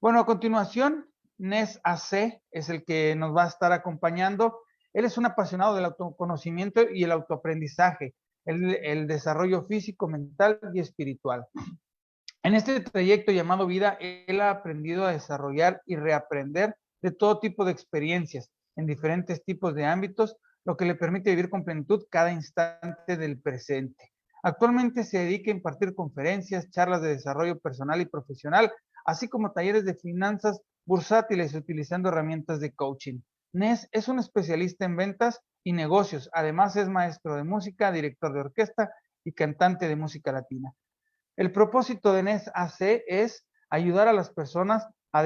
Bueno, a continuación, Nes AC es el que nos va a estar acompañando. Él es un apasionado del autoconocimiento y el autoaprendizaje, el desarrollo físico, mental y espiritual. En este trayecto llamado vida, él ha aprendido a desarrollar y reaprender de todo tipo de experiencias en diferentes tipos de ámbitos, lo que le permite vivir con plenitud cada instante del presente. Actualmente se dedica a impartir conferencias, charlas de desarrollo personal y profesional, así como talleres de finanzas bursátiles utilizando herramientas de coaching. Nes es un especialista en ventas y negocios. Además es maestro de música, director de orquesta y cantante de música latina. El propósito de NES AC es ayudar a las personas a,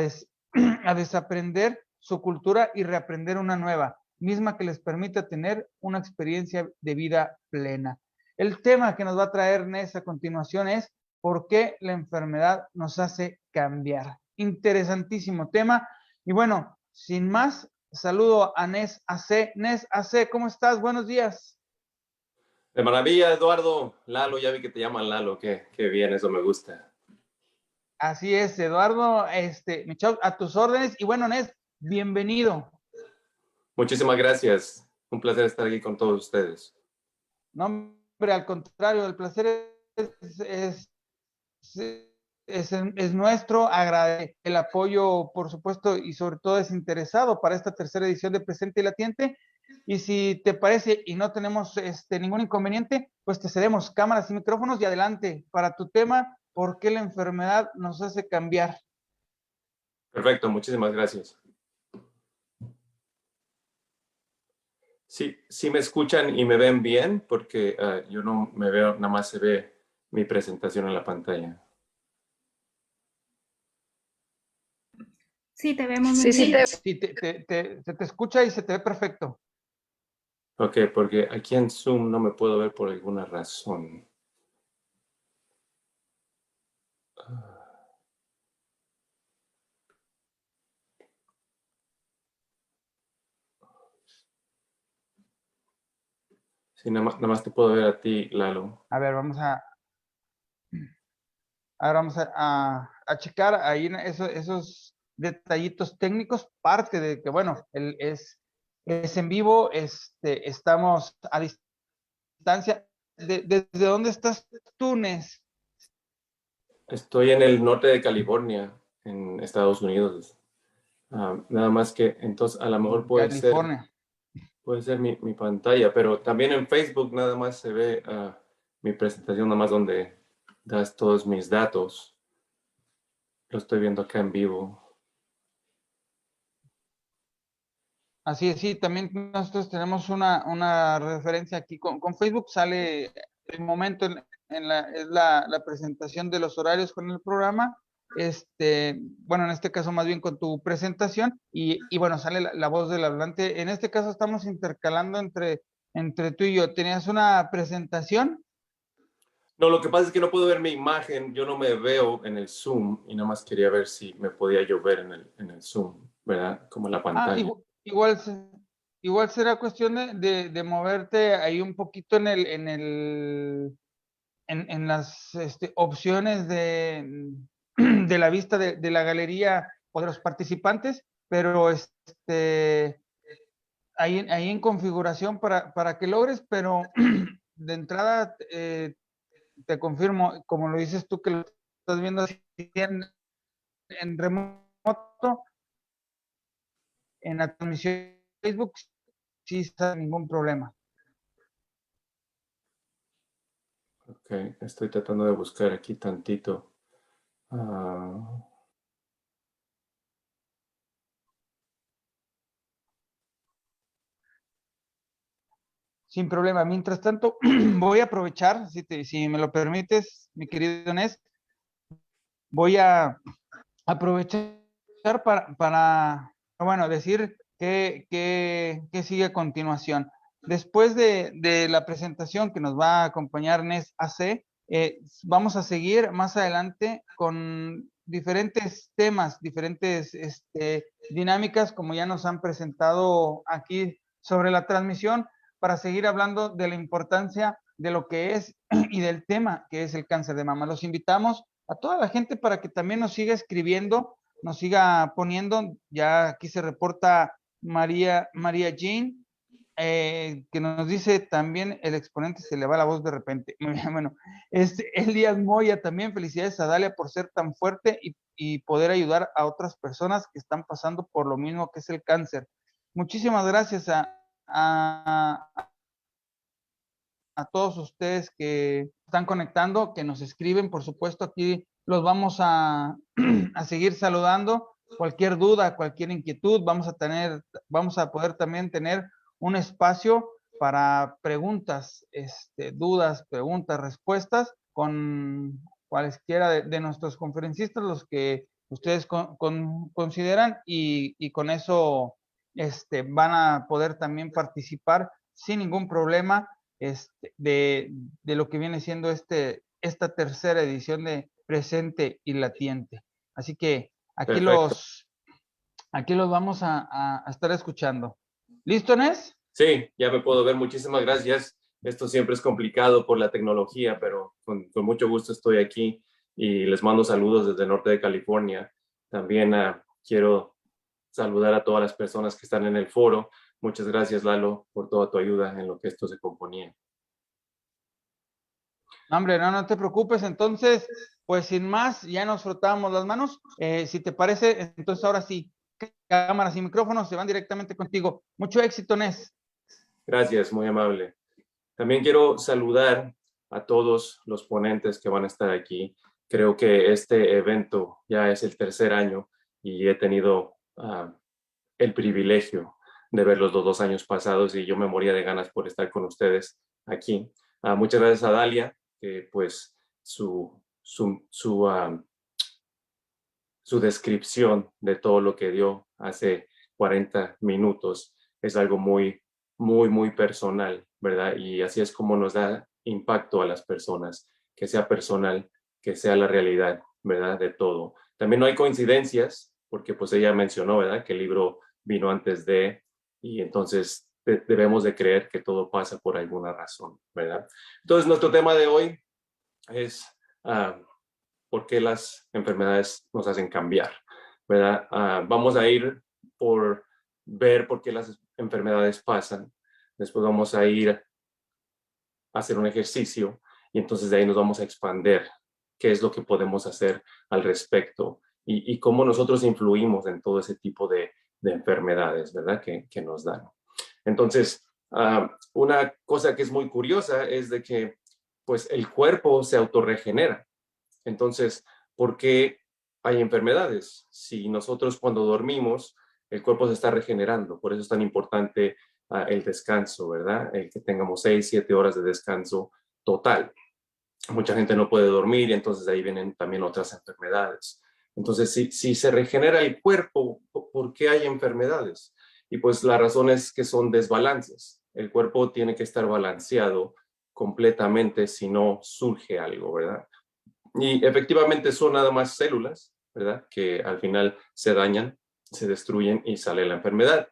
a desaprender su cultura y reaprender una nueva, misma que les permita tener una experiencia de vida plena. El tema que nos va a traer NES a continuación es ¿por qué la enfermedad nos hace cambiar? Interesantísimo tema. Y bueno, sin más, saludo a NES AC. NES AC, ¿cómo estás? Buenos días. De maravilla, Eduardo. Lalo, ya vi que te llaman Lalo. Qué, qué bien, eso me gusta. Así es, Eduardo. Este, a tus órdenes. Y bueno, Nes, bienvenido. Muchísimas gracias. Un placer estar aquí con todos ustedes. No, hombre, al contrario, el placer es, es, es, es nuestro. Agradece el apoyo, por supuesto, y sobre todo es interesado para esta tercera edición de Presente y Latiente. Y si te parece y no tenemos este, ningún inconveniente, pues te cedemos cámaras y micrófonos y adelante para tu tema, ¿por qué la enfermedad nos hace cambiar? Perfecto, muchísimas gracias. Sí, sí me escuchan y me ven bien porque uh, yo no me veo, nada más se ve mi presentación en la pantalla. Sí, te vemos muy sí, bien. Sí, te, te, te, se te escucha y se te ve perfecto. Ok, porque aquí en Zoom no me puedo ver por alguna razón. Sí, nada más, nada más te puedo ver a ti, Lalo. A ver, vamos a... Ahora vamos a, a, a checar ahí esos, esos detallitos técnicos, parte de que, bueno, él es es en vivo, este, estamos a distancia. ¿Desde dónde estás tú, Nes? Estoy en el norte de California, en Estados Unidos. Uh, nada más que entonces a lo mejor puede California. ser puede ser mi, mi, pantalla, pero también en Facebook nada más se ve uh, mi presentación, nada más donde das todos mis datos. Lo estoy viendo acá en vivo. Así es, sí, también nosotros tenemos una, una referencia aquí. Con, con, Facebook sale el momento en, en la, la, presentación de los horarios con el programa. Este, bueno, en este caso más bien con tu presentación y, y bueno, sale la, la, voz del hablante. En este caso estamos intercalando entre, entre tú y yo. ¿Tenías una presentación? No, lo que pasa es que no puedo ver mi imagen, yo no me veo en el Zoom y nada más quería ver si me podía yo ver en el, en el Zoom, ¿verdad? Como en la ah, pantalla. Ah, Igual, igual será cuestión de, de, de, moverte ahí un poquito en el, en el, en, en las este, opciones de, de, la vista de, de, la galería o de los participantes, pero este, ahí, ahí en configuración para, para que logres, pero de entrada eh, te confirmo, como lo dices tú que lo estás viendo en, en remoto, en la transmisión de Facebook sí está ningún problema. Ok, estoy tratando de buscar aquí tantito. Uh... Sin problema. Mientras tanto, voy a aprovechar, si, me lo permites, mi querido Nes, voy a aprovechar para, para bueno, decir qué que, sigue a continuación. Después de, de, la presentación que nos va a acompañar NES AC, eh, vamos a seguir más adelante con diferentes temas, diferentes este, dinámicas, como ya nos han presentado aquí sobre la transmisión, para seguir hablando de la importancia de lo que es y del tema que es el cáncer de mama. Los invitamos a toda la gente para que también nos siga escribiendo, nos siga poniendo. Ya aquí se reporta María, María Jean, eh, que nos dice también el exponente se le va la voz de repente. Bueno, este, Elías Moya también, felicidades a Dalia por ser tan fuerte y, poder ayudar a otras personas que están pasando por lo mismo que es el cáncer. Muchísimas gracias a, a, todos ustedes que están conectando, que nos escriben, por supuesto, aquí los vamos a, a seguir saludando. Cualquier duda, cualquier inquietud, vamos a tener, vamos a poder también tener un espacio para preguntas, este, dudas, preguntas, respuestas con cualesquiera de, nuestros conferencistas, los que ustedes consideran y, con eso este, van a poder también participar sin ningún problema este, de, lo que viene siendo este, esta tercera edición de Presente y Latiente. Así que aquí los aquí los vamos a estar escuchando. ¿Listo, Nes? Sí, ya me puedo ver. Muchísimas gracias. Esto siempre es complicado por la tecnología, pero con, mucho gusto estoy aquí y les mando saludos desde el norte de California. También ah, quiero saludar a todas las personas que están en el foro. Muchas gracias, Lalo, por toda tu ayuda en lo que esto se componía. Hombre, no, no te preocupes. Entonces, pues sin más, ya nos frotamos las manos. Eh, si te parece, entonces ahora sí, cámaras y micrófonos se van directamente contigo. Mucho éxito, Nes. Gracias, muy amable. También quiero saludar a todos los ponentes que van a estar aquí. Creo que este evento ya es el tercer año y he tenido ah, el privilegio de ver los dos años pasados y yo me moría de ganas por estar con ustedes aquí. Ah, muchas gracias a Dalia, que pues su, su, su ah, descripción de todo lo que dio hace 40 minutos es algo muy, muy, muy personal, ¿verdad? Y así es como nos da impacto a las personas, que sea personal, que sea la realidad, ¿verdad? De todo. También no hay coincidencias, porque pues ella mencionó, ¿verdad? Que el libro vino antes de, y entonces debemos de creer que todo pasa por alguna razón, ¿verdad? Entonces nuestro tema de hoy es ah, por qué las enfermedades nos hacen cambiar, ¿verdad? Ah, vamos a ir por ver por qué las enfermedades pasan. Después vamos a ir a hacer un ejercicio y entonces de ahí nos vamos a expander qué es lo que podemos hacer al respecto y, cómo nosotros influimos en todo ese tipo de, enfermedades, ¿verdad? Que, nos dan. Entonces, ah, una cosa que es muy curiosa es de que pues el cuerpo se autorregenera. Entonces, ¿por qué hay enfermedades? Si nosotros cuando dormimos, el cuerpo se está regenerando, por eso es tan importante ah, el descanso, ¿verdad? El que tengamos seis, siete horas de descanso total. Mucha gente no puede dormir y entonces ahí vienen también otras enfermedades. Entonces, si, se regenera el cuerpo, ¿por qué hay enfermedades? Y pues la razón es que son desbalances. El cuerpo tiene que estar balanceado completamente si no surge algo, ¿verdad? Y efectivamente son nada más células, ¿verdad? Que al final se dañan, se destruyen y sale la enfermedad.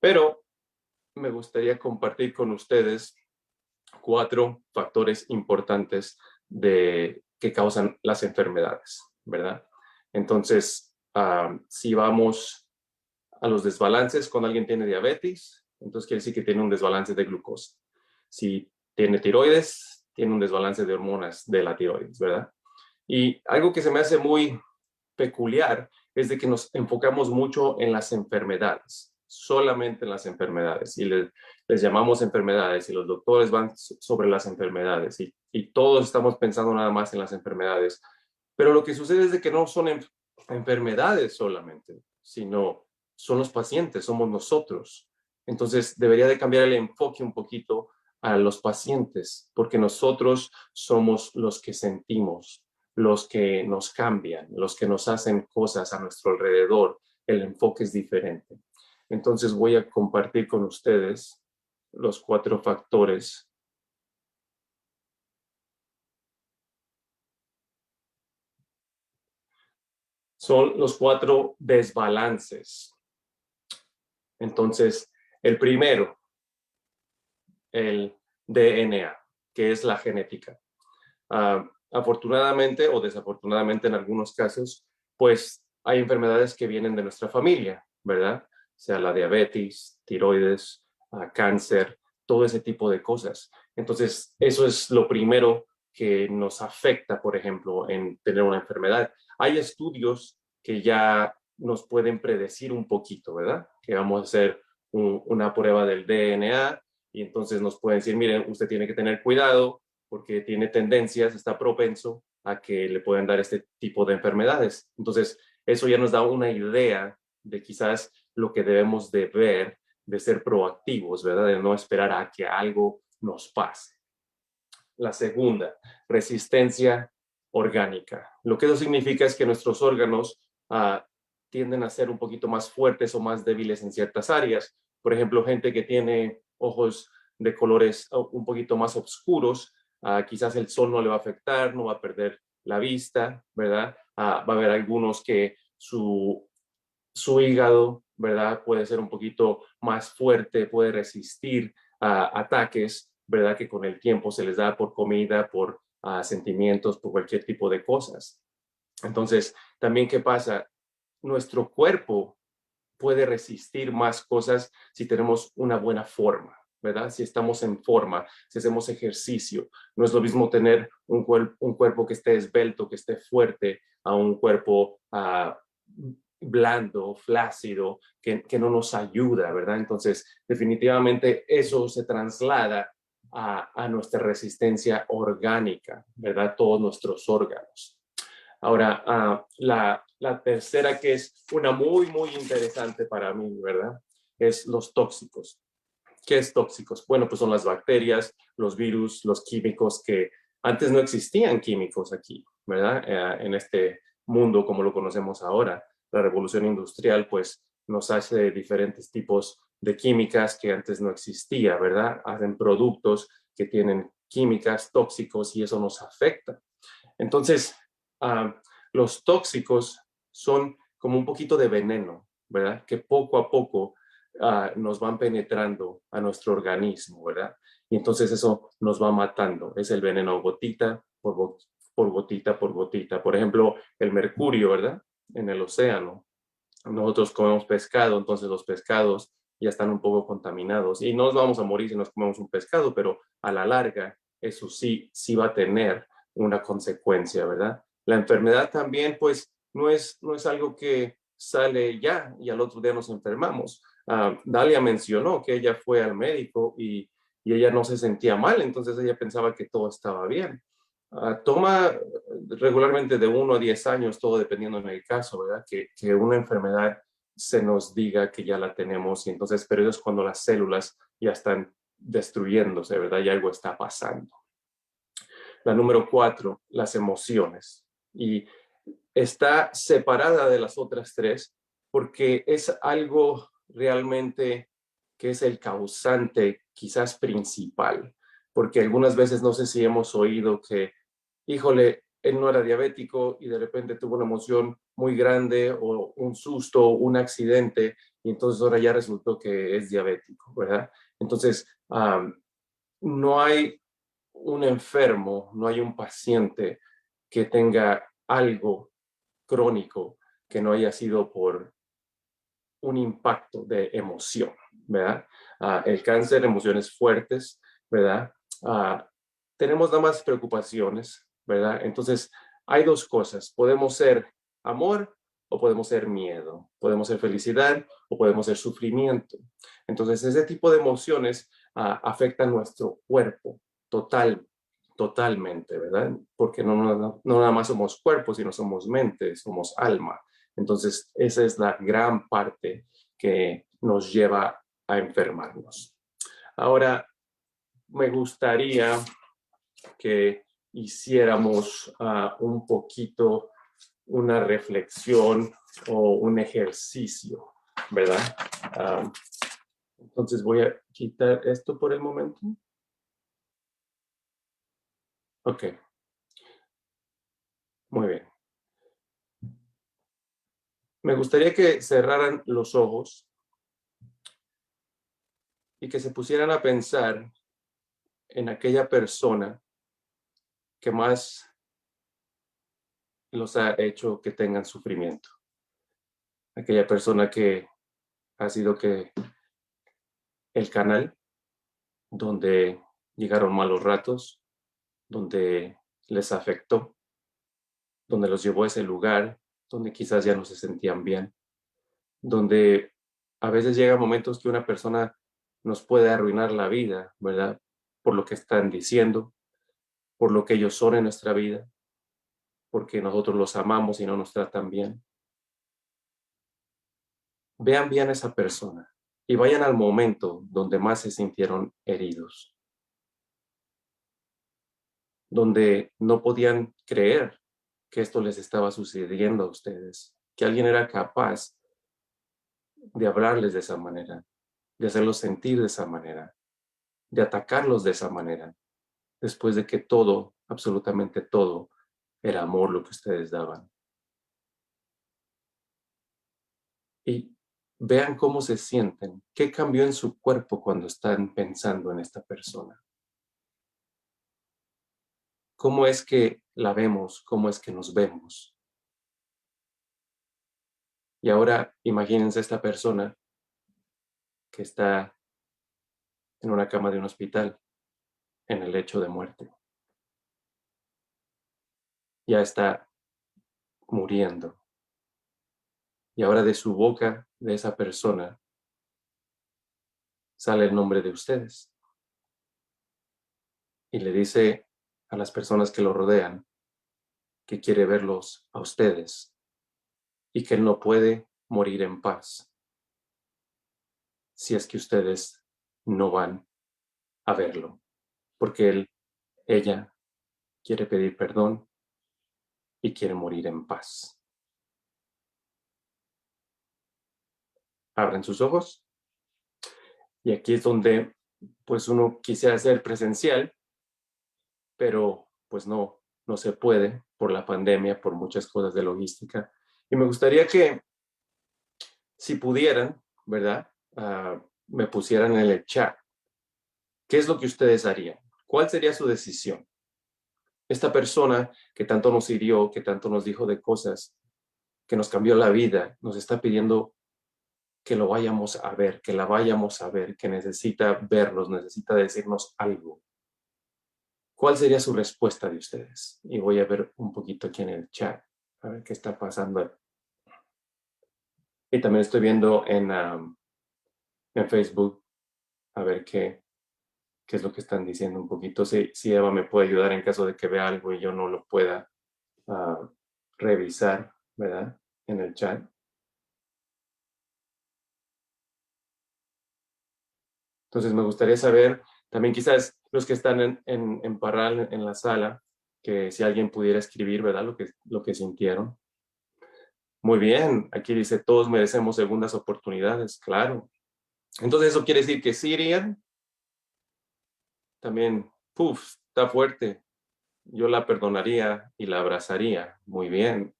Pero me gustaría compartir con ustedes cuatro factores importantes de, que causan las enfermedades, ¿verdad? Entonces, ah, si vamos a los desbalances, cuando alguien tiene diabetes, entonces quiere decir que tiene un desbalance de glucosa. Si tiene tiroides, tiene un desbalance de hormonas de la tiroides, ¿verdad? Y algo que se me hace muy peculiar es de que nos enfocamos mucho en las enfermedades, solamente en las enfermedades, y les, llamamos enfermedades, y los doctores van sobre las enfermedades, y, todos estamos pensando nada más en las enfermedades. Pero lo que sucede es de que no son enfermedades solamente, sino son los pacientes, somos nosotros. Entonces debería de cambiar el enfoque un poquito a los pacientes, porque nosotros somos los que sentimos, los que nos cambian, los que nos hacen cosas a nuestro alrededor, el enfoque es diferente. Entonces voy a compartir con ustedes los cuatro factores son los cuatro desbalances. Entonces, el primero, el DNA, que es la genética. Ah, afortunadamente o desafortunadamente en algunos casos, pues hay enfermedades que vienen de nuestra familia, ¿verdad? Sea la diabetes, tiroides, ah, cáncer, todo ese tipo de cosas. Entonces, eso es lo primero que nos afecta, por ejemplo, en tener una enfermedad. Hay estudios que ya nos pueden predecir un poquito, ¿verdad? Que vamos a hacer una prueba del DNA y entonces nos pueden decir, miren, usted tiene que tener cuidado porque tiene tendencias, está propenso a que le puedan dar este tipo de enfermedades. Entonces, eso ya nos da una idea de quizás lo que debemos de ver, de ser proactivos, ¿verdad? De no esperar a que algo nos pase. La segunda, resistencia orgánica. Lo que eso significa es que nuestros órganos ah, tienden a ser un poquito más fuertes o más débiles en ciertas áreas. Por ejemplo, gente que tiene ojos de colores oh, un poquito más oscuros, ah, quizás el sol no le va a afectar, no va a perder la vista, ¿verdad? Ah, va a haber algunos que su, su hígado, ¿verdad? Puede ser un poquito más fuerte, puede resistir a ataques, ¿verdad? Que con el tiempo se les da por comida, por ah, sentimientos, por cualquier tipo de cosas. Entonces, también, ¿qué pasa? Nuestro cuerpo puede resistir más cosas si tenemos una buena forma, ¿verdad? Si estamos en forma, si hacemos ejercicio. No es lo mismo tener un, un cuerpo que esté esbelto, que esté fuerte, a un cuerpo uh, blando, flácido, que, que, no nos ayuda, ¿verdad? Entonces, definitivamente eso se traslada a, nuestra resistencia orgánica, ¿verdad? Todos nuestros órganos. Ahora, uh, la, tercera que es una muy, muy interesante para mí, ¿verdad? Es los tóxicos. ¿Qué es tóxicos? Bueno, pues son las bacterias, los virus, los químicos que antes no existían químicos aquí, ¿verdad? Eh, en este mundo como lo conocemos ahora. La revolución industrial, pues, nos hace diferentes tipos de químicas que antes no existía, ¿verdad? Hacen productos que tienen químicas tóxicos y eso nos afecta. Entonces, uh, los tóxicos son como un poquito de veneno, ¿verdad? Que poco a poco uh, nos van penetrando a nuestro organismo, ¿verdad? Y entonces eso nos va matando. Es el veneno gotita por, por gotita por gotita. Por ejemplo, el mercurio, ¿verdad? En el océano. Nosotros comemos pescado, entonces los pescados ya están un poco contaminados y no nos vamos a morir si nos comemos un pescado, pero a la larga eso sí, sí va a tener una consecuencia, ¿verdad? La enfermedad también, pues, no es, no es algo que sale ya y al otro día nos enfermamos. Uh, Dalia mencionó que ella fue al médico y, y, ella no se sentía mal, entonces ella pensaba que todo estaba bien. Uh, toma regularmente de uno a 10 años, todo dependiendo en el caso, ¿verdad? Que, que, una enfermedad se nos diga que ya la tenemos y entonces, pero es cuando las células ya están destruyéndose, ¿verdad? Y algo está pasando. La número cuatro, las emociones. Y está separada de las otras tres porque es algo realmente que es el causante quizás principal, porque algunas veces no sé si hemos oído que, híjole, él no era diabético y de repente tuvo una emoción muy grande o un susto, un accidente, y entonces ahora ya resultó que es diabético, ¿verdad? Entonces, no hay un enfermo, no hay un paciente que tenga algo crónico que no haya sido por un impacto de emoción, ¿verdad? Ah, el cáncer, emociones fuertes, ¿verdad? Ah, tenemos nada más preocupaciones, ¿verdad? Entonces, hay dos cosas. Podemos ser amor o podemos ser miedo. Podemos ser felicidad o podemos ser sufrimiento. Entonces, ese tipo de emociones uh, afectan nuestro cuerpo total, totalmente, ¿verdad? Porque no, no, no nada más somos cuerpo, sino somos mente, somos alma. Entonces, esa es la gran parte que nos lleva a enfermarnos. Ahora, me gustaría que hiciéramos uh, un poquito una reflexión o un ejercicio, ¿verdad? Uh, entonces voy a quitar esto por el momento. Ok. Muy bien. Me gustaría que cerraran los ojos y que se pusieran a pensar en aquella persona que más los ha hecho que tengan sufrimiento. Aquella persona que ha sido que el canal donde llegaron malos ratos, donde les afectó, donde los llevó a ese lugar, donde quizás ya no se sentían bien, donde a veces llega momentos que una persona nos puede arruinar la vida, ¿verdad? Por lo que están diciendo, por lo que ellos son en nuestra vida, porque nosotros los amamos y no nos tratan bien. Vean bien a esa persona y vayan al momento donde más se sintieron heridos, donde no podían creer que esto les estaba sucediendo a ustedes, que alguien era capaz de hablarles de esa manera, de hacerlos sentir de esa manera, de atacarlos de esa manera, después de que todo, absolutamente todo, era amor lo que ustedes daban. Y vean cómo se sienten, qué cambió en su cuerpo cuando están pensando en esta persona. ¿Cómo es que la vemos? ¿Cómo es que nos vemos? Y ahora imagínense esta persona que está en una cama de un hospital, en el lecho de muerte. Ya está muriendo. Y ahora de su boca, de esa persona, sale el nombre de ustedes. Y le dice a las personas que lo rodean que quiere verlos a ustedes y que él no puede morir en paz si es que ustedes no van a verlo, porque él, ella quiere pedir perdón y quiere morir en paz. Abren sus ojos. Y aquí es donde pues uno quisiera ser presencial, pero pues no, no se puede por la pandemia, por muchas cosas de logística. Y me gustaría que, si pudieran, ¿verdad? Ah, me pusieran en el chat. ¿Qué es lo que ustedes harían? ¿Cuál sería su decisión? Esta persona que tanto nos hirió, que tanto nos dijo de cosas, que nos cambió la vida, nos está pidiendo que lo vayamos a ver, que la vayamos a ver, que necesita vernos, necesita decirnos algo. ¿Cuál sería su respuesta de ustedes? Y voy a ver un poquito aquí en el chat, a ver qué está pasando. Y también estoy viendo en, en Facebook, a ver qué, qué es lo que están diciendo un poquito. Si, si Eva me puede ayudar en caso de que vea algo y yo no lo pueda ah, revisar, ¿verdad? En el chat. Entonces me gustaría saber también quizás los que están en, en, Parral, en la sala, que si alguien pudiera escribir, ¿verdad? Lo que, lo que sintieron. Muy bien, aquí dice, todos merecemos segundas oportunidades, claro. Entonces eso quiere decir que Sirian también, puff, está fuerte. Yo la perdonaría y la abrazaría. Muy bien.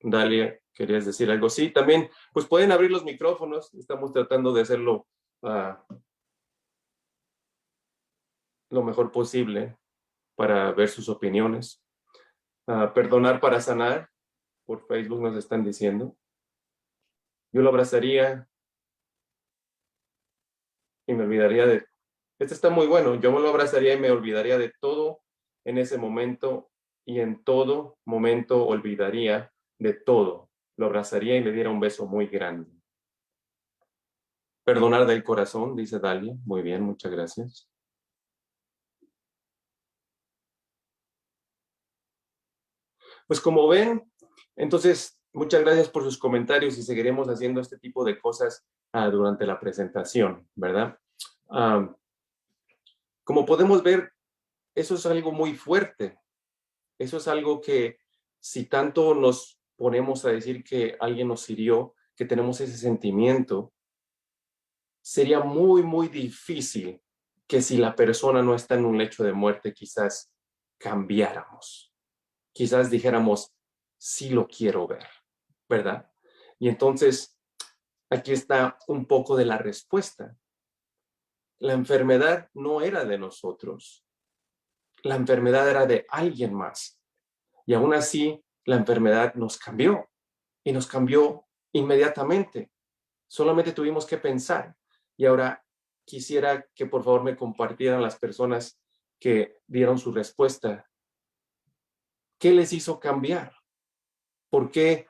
Dalia, ¿querías decir algo? Sí, también, pues pueden abrir los micrófonos. Estamos tratando de hacerlo ah, lo mejor posible para ver sus opiniones. Ah, perdonar para sanar, por Facebook nos están diciendo. Yo lo abrazaría y me olvidaría de... Este está muy bueno. Yo me lo abrazaría y me olvidaría de todo en ese momento y en todo momento olvidaría de todo. Lo abrazaría y le diera un beso muy grande. Perdonar del corazón, dice Dalia. Muy bien, muchas gracias. Pues como ven, entonces, muchas gracias por sus comentarios y seguiremos haciendo este tipo de cosas ah, durante la presentación, ¿verdad? como podemos ver, eso es algo muy fuerte. Eso es algo que si tanto nos ponemos a decir que alguien nos hirió, que tenemos ese sentimiento, sería muy, muy difícil que si la persona no está en un lecho de muerte, quizás cambiáramos. Quizás dijéramos, sí lo quiero ver, ¿verdad? Y entonces, aquí está un poco de la respuesta. la enfermedad no era de nosotros. La enfermedad era de alguien más. Y aún así, la enfermedad nos cambió y nos cambió inmediatamente. Solamente tuvimos que pensar. Y ahora quisiera que por favor me compartieran las personas que dieron su respuesta. ¿Qué les hizo cambiar? ¿Por qué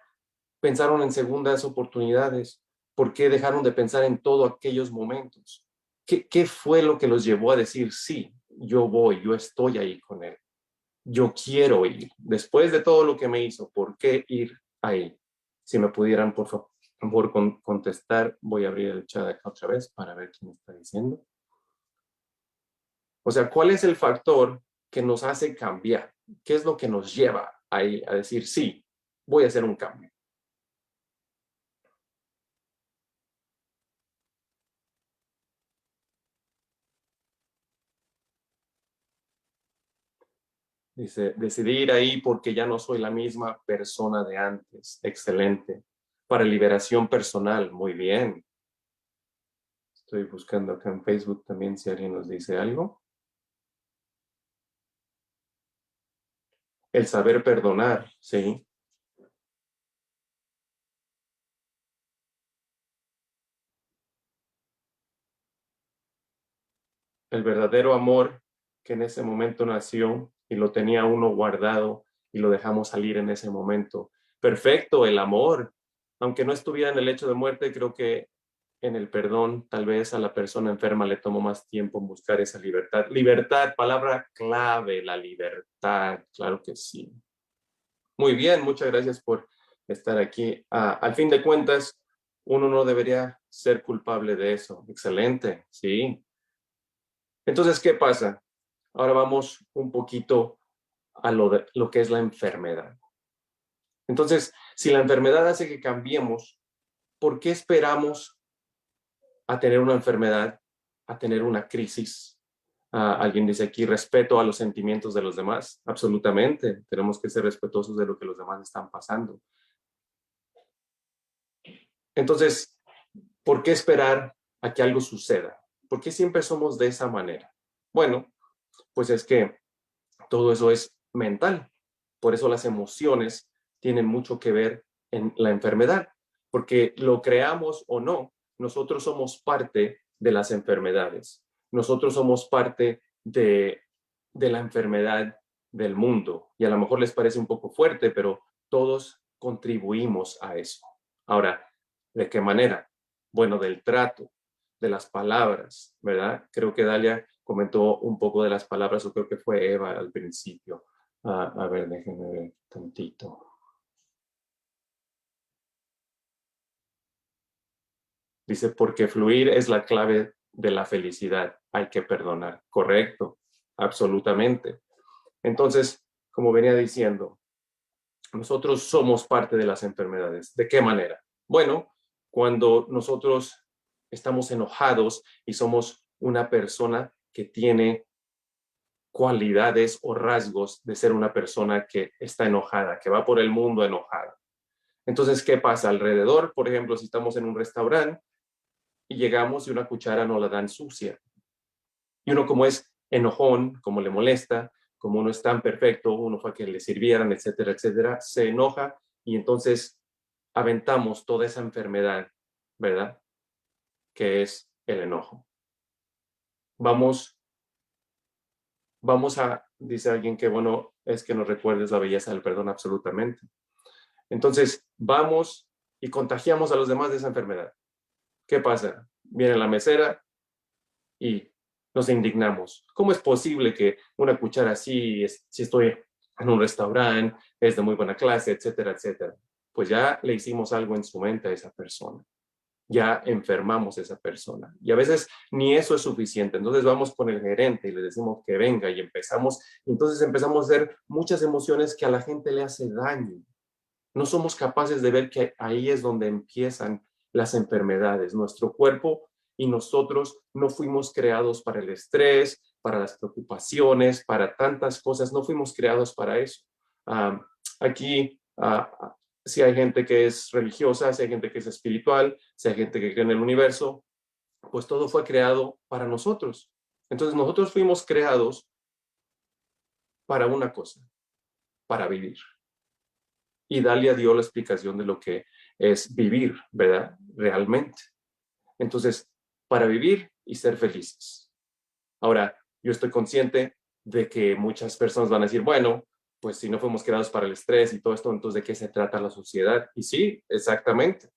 pensaron en segundas oportunidades? ¿Por qué dejaron de pensar en todos aquellos momentos? ¿Qué, ¿Qué fue lo que los llevó a decir, sí, yo voy, yo estoy ahí con él? Yo quiero ir. Después de todo lo que me hizo, ¿por qué ir ahí? Si me pudieran, por favor, por contestar, voy a abrir el chat acá otra vez para ver quién está diciendo. O sea, ¿cuál es el factor que nos hace cambiar? ¿Qué es lo que nos lleva ahí a decir, sí, voy a hacer un cambio? Dice, decidí ir ahí porque ya no soy la misma persona de antes. Excelente para liberación personal. Muy bien. Estoy buscando acá en Facebook también si alguien nos dice algo. El saber perdonar, sí. El verdadero amor que en ese momento nació y lo tenía uno guardado y lo dejamos salir en ese momento. Perfecto, el amor, aunque no estuviera en el hecho de muerte, creo que en el perdón tal vez a la persona enferma le tomó más tiempo buscar esa libertad. Libertad, palabra clave, la libertad, claro que sí. Muy bien, muchas gracias por estar aquí. Ah, al fin de cuentas, uno no debería ser culpable de eso. Excelente, sí. Entonces, ¿qué pasa? Ahora vamos un poquito a lo, de, lo que es la enfermedad. Entonces, si la enfermedad hace que cambiemos, ¿por qué esperamos a tener una enfermedad, a tener una crisis? Ah, alguien dice aquí, respeto a los sentimientos de los demás. Absolutamente, tenemos que ser respetuosos de lo que los demás están pasando. Entonces, ¿por qué esperar a que algo suceda? ¿Por qué siempre somos de esa manera? Bueno, pues es que todo eso es mental. Por eso las emociones tienen mucho que ver en la enfermedad, porque lo creamos o no, nosotros somos parte de las enfermedades. Nosotros somos parte de, de la enfermedad del mundo. Y a lo mejor les parece un poco fuerte, pero todos contribuimos a eso. Ahora, ¿de qué manera? Bueno, del trato, de las palabras, ¿verdad? Creo que Dalia comentó un poco de las palabras, o creo que fue Eva al principio. Ah, a ver, déjenme ver tantito. Dice, porque fluir es la clave de la felicidad. Hay que perdonar. Correcto, absolutamente. Entonces, como venía diciendo, nosotros somos parte de las enfermedades. ¿De qué manera? Bueno, cuando nosotros estamos enojados y somos una persona que tiene cualidades o rasgos de ser una persona que está enojada, que va por el mundo enojada. Entonces, ¿qué pasa alrededor? Por ejemplo, si estamos en un restaurante, y llegamos y una cuchara no la dan sucia. Y uno como es enojón, como le molesta, como uno es tan perfecto, uno fue que le sirvieran, etcétera, etcétera, se enoja y entonces aventamos toda esa enfermedad, ¿verdad? Que es el enojo. Vamos, vamos a, dice alguien que bueno, es que nos recuerdes la belleza del perdón absolutamente. Entonces, vamos y contagiamos a los demás de esa enfermedad. ¿Qué pasa? Viene la mesera y nos indignamos. ¿Cómo es posible que una cuchara así, si estoy en un restaurante, es de muy buena clase, etcétera, etcétera? Pues ya le hicimos algo en su mente a esa persona. Ya enfermamos a esa persona. Y a veces ni eso es suficiente. Entonces vamos con el gerente y le decimos que venga y empezamos. Entonces empezamos a ver muchas emociones que a la gente le hace daño. No somos capaces de ver que ahí es donde empiezan las enfermedades. Nuestro cuerpo y nosotros no fuimos creados para el estrés, para las preocupaciones, para tantas cosas, no fuimos creados para eso. aquí, uh, si hay gente que es religiosa, si hay gente que es espiritual, si hay gente que cree en el universo, pues todo fue creado para nosotros. Entonces nosotros fuimos creados para una cosa, para vivir. Y Dalia dio la explicación de lo que es vivir, ¿verdad? Realmente. Entonces, para vivir y ser felices. Ahora, yo estoy consciente de que muchas personas van a decir, bueno, pues si no fuimos creados para el estrés y todo esto, entonces ¿de qué se trata la sociedad? Y sí, exactamente.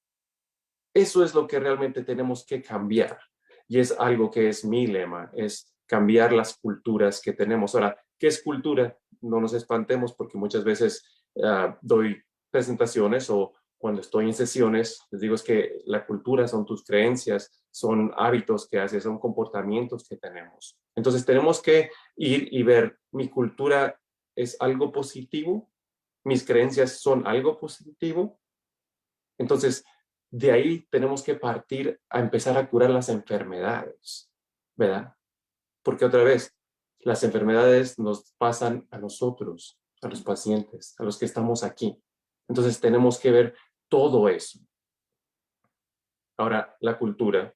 Eso es lo que realmente tenemos que cambiar. Y es algo que es mi lema, es cambiar las culturas que tenemos. Ahora, ¿qué es cultura? No nos espantemos porque muchas veces ah, doy presentaciones o cuando estoy en sesiones, les digo es que la cultura son tus creencias, son hábitos que haces, son comportamientos que tenemos. Entonces tenemos que ir y ver, mi cultura es algo positivo, mis creencias son algo positivo. Entonces, de ahí tenemos que partir a empezar a curar las enfermedades, ¿verdad? Porque otra vez, las enfermedades nos pasan a nosotros, a los pacientes, a los que estamos aquí. Entonces tenemos que ver todo eso. Ahora, la cultura.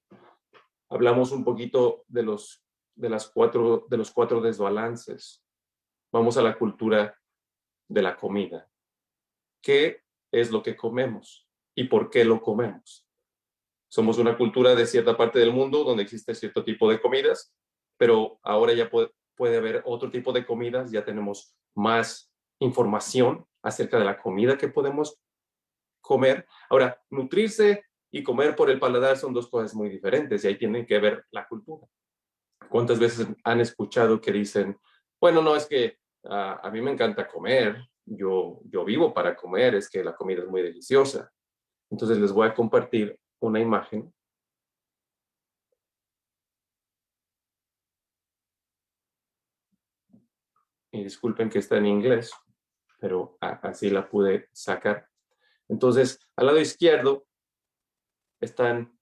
Hablamos un poquito de los, de las cuatro, de los cuatro desbalances. Vamos a la cultura de la comida. ¿Qué es lo que comemos? y por qué lo comemos. Somos una cultura de cierta parte del mundo donde existe cierto tipo de comidas, pero ahora ya puede, puede haber otro tipo de comidas, ya tenemos más información acerca de la comida que podemos comer. Ahora, nutrirse y comer por el paladar son dos cosas muy diferentes y ahí tienen que ver la cultura. ¿Cuántas veces han escuchado que dicen, bueno, no, es que ah, a mí me encanta comer, yo, yo vivo para comer, es que la comida es muy deliciosa. Entonces les voy a compartir una imagen. Y disculpen que está en inglés, pero así la pude sacar. Entonces, al lado izquierdo están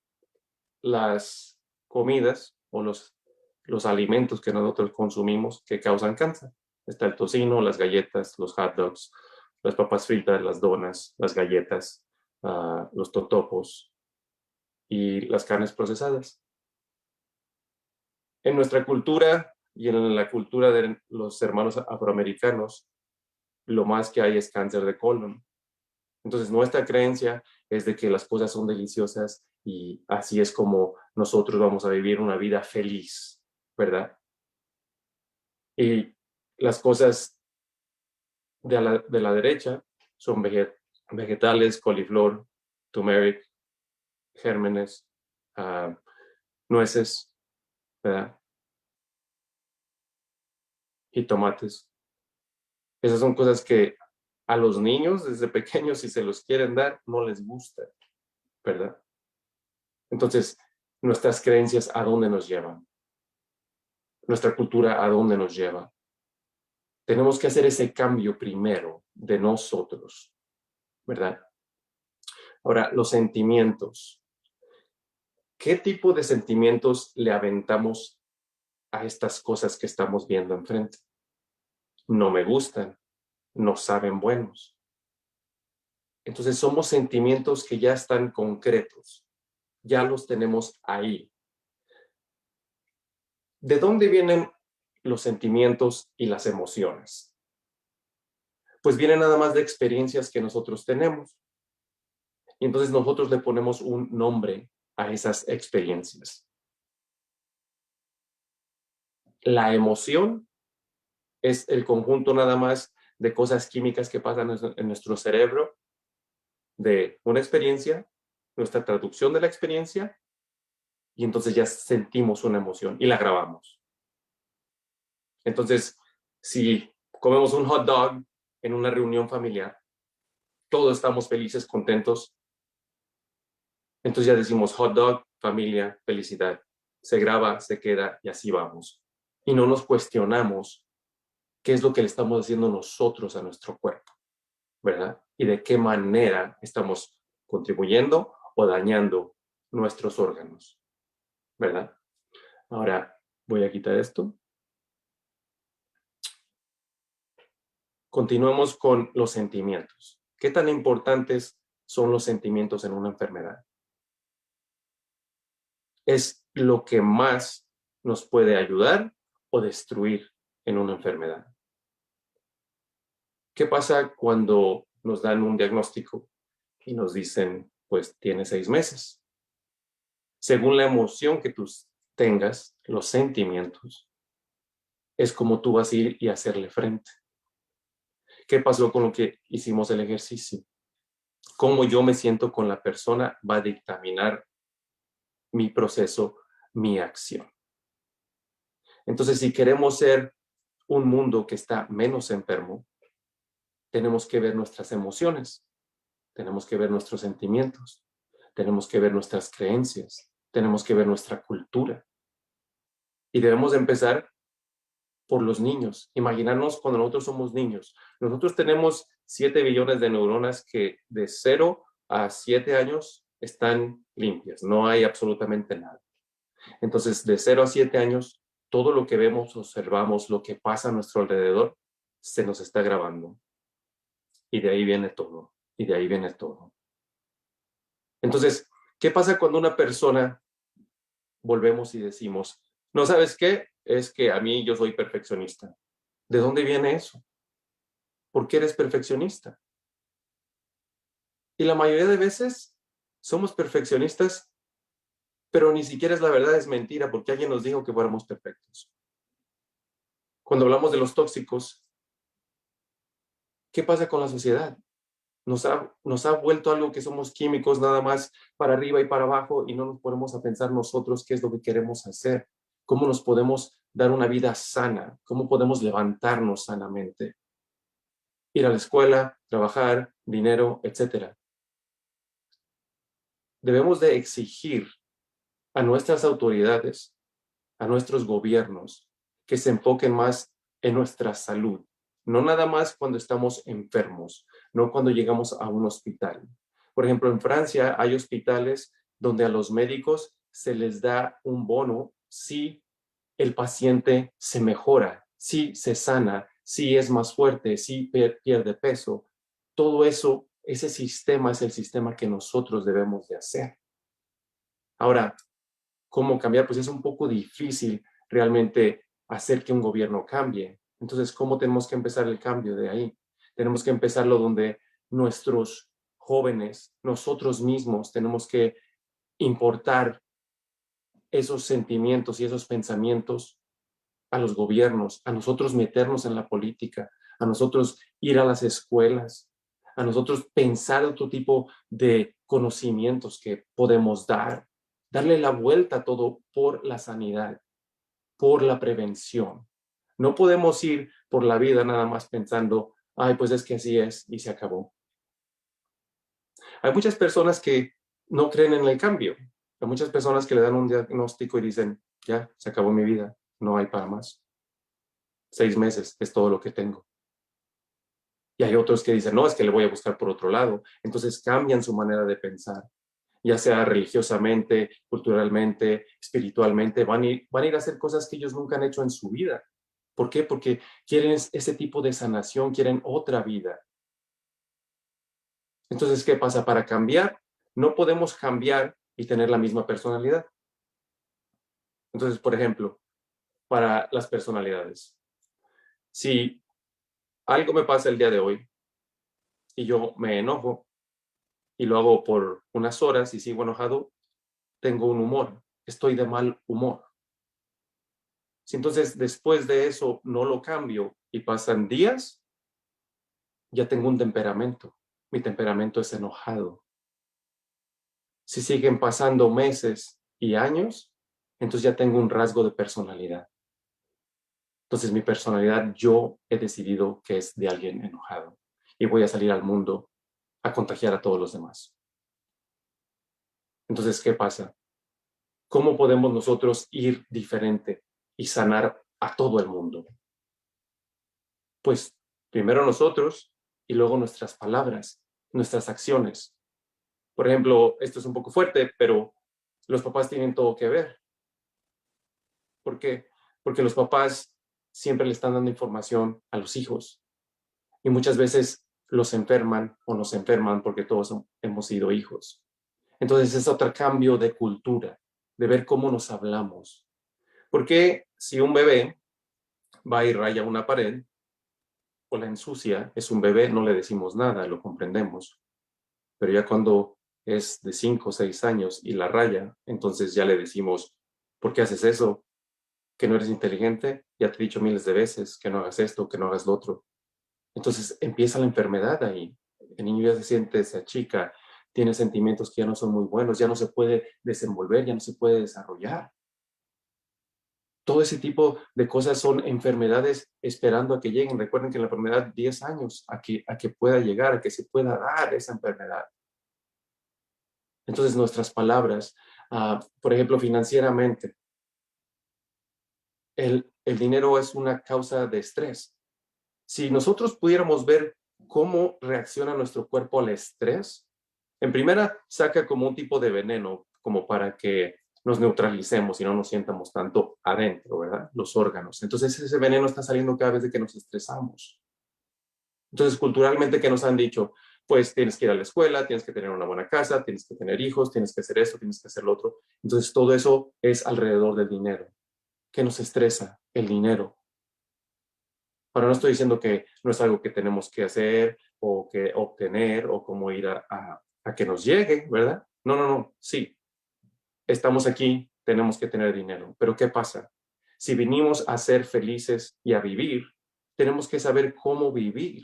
las comidas o los, los alimentos que nosotros consumimos que causan cáncer. Está el tocino, las galletas, los hot dogs, las papas fritas, las donas, las galletas, los totopos y las carnes procesadas. En nuestra cultura y en la cultura de los hermanos afroamericanos, lo más que hay es cáncer de colon. Entonces, nuestra creencia es de que las cosas son deliciosas y así es como nosotros vamos a vivir una vida feliz, ¿verdad? Y las cosas de la, de la derecha son vegetales, coliflor, turmeric, gérmenes, ah, nueces, ¿verdad? Y tomates. Esas son cosas que a los niños desde pequeños, si se los quieren dar, no les gusta, ¿verdad? Entonces, nuestras creencias, ¿a dónde nos llevan? Nuestra cultura, ¿a dónde nos lleva? Tenemos que hacer ese cambio primero de nosotros. ¿verdad? Ahora, los sentimientos. ¿Qué tipo de sentimientos le aventamos a estas cosas que estamos viendo enfrente? No me gustan, no saben buenos. Entonces somos sentimientos que ya están concretos, ya los tenemos ahí. ¿De dónde vienen los sentimientos y las emociones? pues viene nada más de experiencias que nosotros tenemos. Y entonces nosotros le ponemos un nombre a esas experiencias. La emoción es el conjunto nada más de cosas químicas que pasan en nuestro cerebro, de una experiencia, nuestra traducción de la experiencia, y entonces ya sentimos una emoción y la grabamos. Entonces, si comemos un hot dog en una reunión familiar, todos estamos felices, contentos. Entonces ya decimos hot dog, familia, felicidad. Se graba, se queda y así vamos. Y no nos cuestionamos qué es lo que le estamos haciendo nosotros a nuestro cuerpo, ¿verdad? Y de qué manera estamos contribuyendo o dañando nuestros órganos, ¿verdad? Ahora voy a quitar esto. Continuemos con los sentimientos. ¿Qué tan importantes son los sentimientos en una enfermedad? es lo que más nos puede ayudar o destruir en una enfermedad. ¿Qué pasa cuando nos dan un diagnóstico y nos dicen, pues tiene seis meses? Según la emoción que tú tengas, los sentimientos, es como tú vas a ir y hacerle frente. ¿Qué pasó con lo que hicimos el ejercicio? Cómo yo me siento con la persona va a dictaminar mi proceso, mi acción. Entonces, si queremos ser un mundo que está menos enfermo, tenemos que ver nuestras emociones, tenemos que ver nuestros sentimientos, tenemos que ver nuestras creencias, tenemos que ver nuestra cultura. Y debemos empezar por los niños. Imaginarnos cuando nosotros somos niños. Nosotros tenemos 7 billones de neuronas que de 0 a 7 años están limpias, no hay absolutamente nada. Entonces, de 0 a 7 años, todo lo que vemos, observamos, lo que pasa a nuestro alrededor, se nos está grabando. Y de ahí viene todo, y de ahí viene todo. Entonces, ¿qué pasa cuando una persona volvemos y decimos, no sabes qué, es que a mí yo soy perfeccionista. ¿De dónde viene eso? ¿Por qué eres perfeccionista? Y la mayoría de veces somos perfeccionistas, pero ni siquiera es la verdad, es mentira, porque alguien nos dijo que fuéramos perfectos. Cuando hablamos de los tóxicos, ¿qué pasa con la sociedad? Nos ha, nos ha vuelto algo que somos químicos nada más para arriba y para abajo y no nos ponemos a pensar nosotros qué es lo que queremos hacer cómo nos podemos dar una vida sana, cómo podemos levantarnos sanamente. Ir a la escuela, trabajar, dinero, etc. Debemos de exigir a nuestras autoridades, a nuestros gobiernos, que se enfoquen más en nuestra salud, no nada más cuando estamos enfermos, no cuando llegamos a un hospital. Por ejemplo, en Francia hay hospitales donde a los médicos se les da un bono si el paciente se mejora, si se sana, si es más fuerte, si pierde peso. Todo eso, ese sistema es el sistema que nosotros debemos de hacer. Ahora, ¿cómo cambiar? Pues es un poco difícil realmente hacer que un gobierno cambie. Entonces, ¿cómo tenemos que empezar el cambio de ahí? Tenemos que empezarlo donde nuestros jóvenes, nosotros mismos, tenemos que importar esos sentimientos y esos pensamientos a los gobiernos, a nosotros meternos en la política, a nosotros ir a las escuelas, a nosotros pensar otro tipo de conocimientos que podemos dar, darle la vuelta a todo por la sanidad, por la prevención. No podemos ir por la vida nada más pensando, ay, pues es que así es y se acabó. Hay muchas personas que no creen en el cambio, hay muchas personas que le dan un diagnóstico y dicen, ya, se acabó mi vida, no hay para más. Seis meses es todo lo que tengo. Y hay otros que dicen, no, es que le voy a buscar por otro lado. Entonces cambian su manera de pensar, ya sea religiosamente, culturalmente, espiritualmente, van ir, van a ir a hacer cosas que ellos nunca han hecho en su vida. ¿Por qué? Porque quieren ese tipo de sanación, quieren otra vida. Entonces, ¿qué pasa? Para cambiar, no podemos cambiar y tener la misma personalidad. Entonces, por ejemplo, para las personalidades, si algo me pasa el día de hoy y yo me enojo y lo hago por unas horas y sigo enojado, tengo un humor, estoy de mal humor. Si entonces después de eso no lo cambio y pasan días, ya tengo un temperamento. Mi temperamento es enojado si siguen pasando meses y años, entonces ya tengo un rasgo de personalidad. Entonces mi personalidad yo he decidido que es de alguien enojado y voy a salir al mundo a contagiar a todos los demás. Entonces, ¿qué pasa? ¿Cómo podemos nosotros ir diferente y sanar a todo el mundo? Pues primero nosotros y luego nuestras palabras, nuestras acciones, por ejemplo, esto es un poco fuerte, pero los papás tienen todo que ver. ¿Por qué? Porque los papás siempre le están dando información a los hijos y muchas veces los enferman o nos enferman porque todos hemos sido hijos. Entonces es otro cambio de cultura. de ver cómo nos hablamos. Porque si un bebé va y raya una pared o la ensucia, es un bebé, no le decimos nada, lo comprendemos. Pero ya cuando es de 5 o 6 años y la raya, entonces ya le decimos, ¿por qué haces eso? Que no eres inteligente, ya te he dicho miles de veces que no hagas esto, que no hagas lo otro. Entonces empieza la enfermedad ahí. El niño ya se siente, se achica, tiene sentimientos que ya no son muy buenos, ya no se puede desenvolver, ya no se puede desarrollar. Todo ese tipo de cosas son enfermedades esperando a que lleguen. Recuerden que la enfermedad 10 años a que, a que pueda llegar, a que se pueda dar esa enfermedad. Entonces nuestras palabras, ah, por ejemplo, financieramente, el, dinero es una causa de estrés. Si nosotros pudiéramos ver cómo reacciona nuestro cuerpo al estrés, en primera saca como un tipo de veneno, como para que nos neutralicemos y no nos sientamos tanto adentro, ¿verdad? Los órganos. Entonces ese veneno está saliendo cada vez de que nos estresamos. Entonces, culturalmente, ¿qué nos han dicho? Pues tienes que ir a la escuela, tienes que tener una buena casa, tienes que tener hijos, tienes que hacer esto, tienes que hacer lo otro. Entonces, todo eso es alrededor del dinero. ¿Qué nos estresa? El dinero. Ahora, no estoy diciendo que no es algo que tenemos que hacer o que obtener o cómo ir a, a que nos llegue, ¿verdad? No, no, no, sí. Estamos aquí, tenemos que tener dinero. Pero ¿qué pasa? Si vinimos a ser felices y a vivir, tenemos que saber cómo vivir.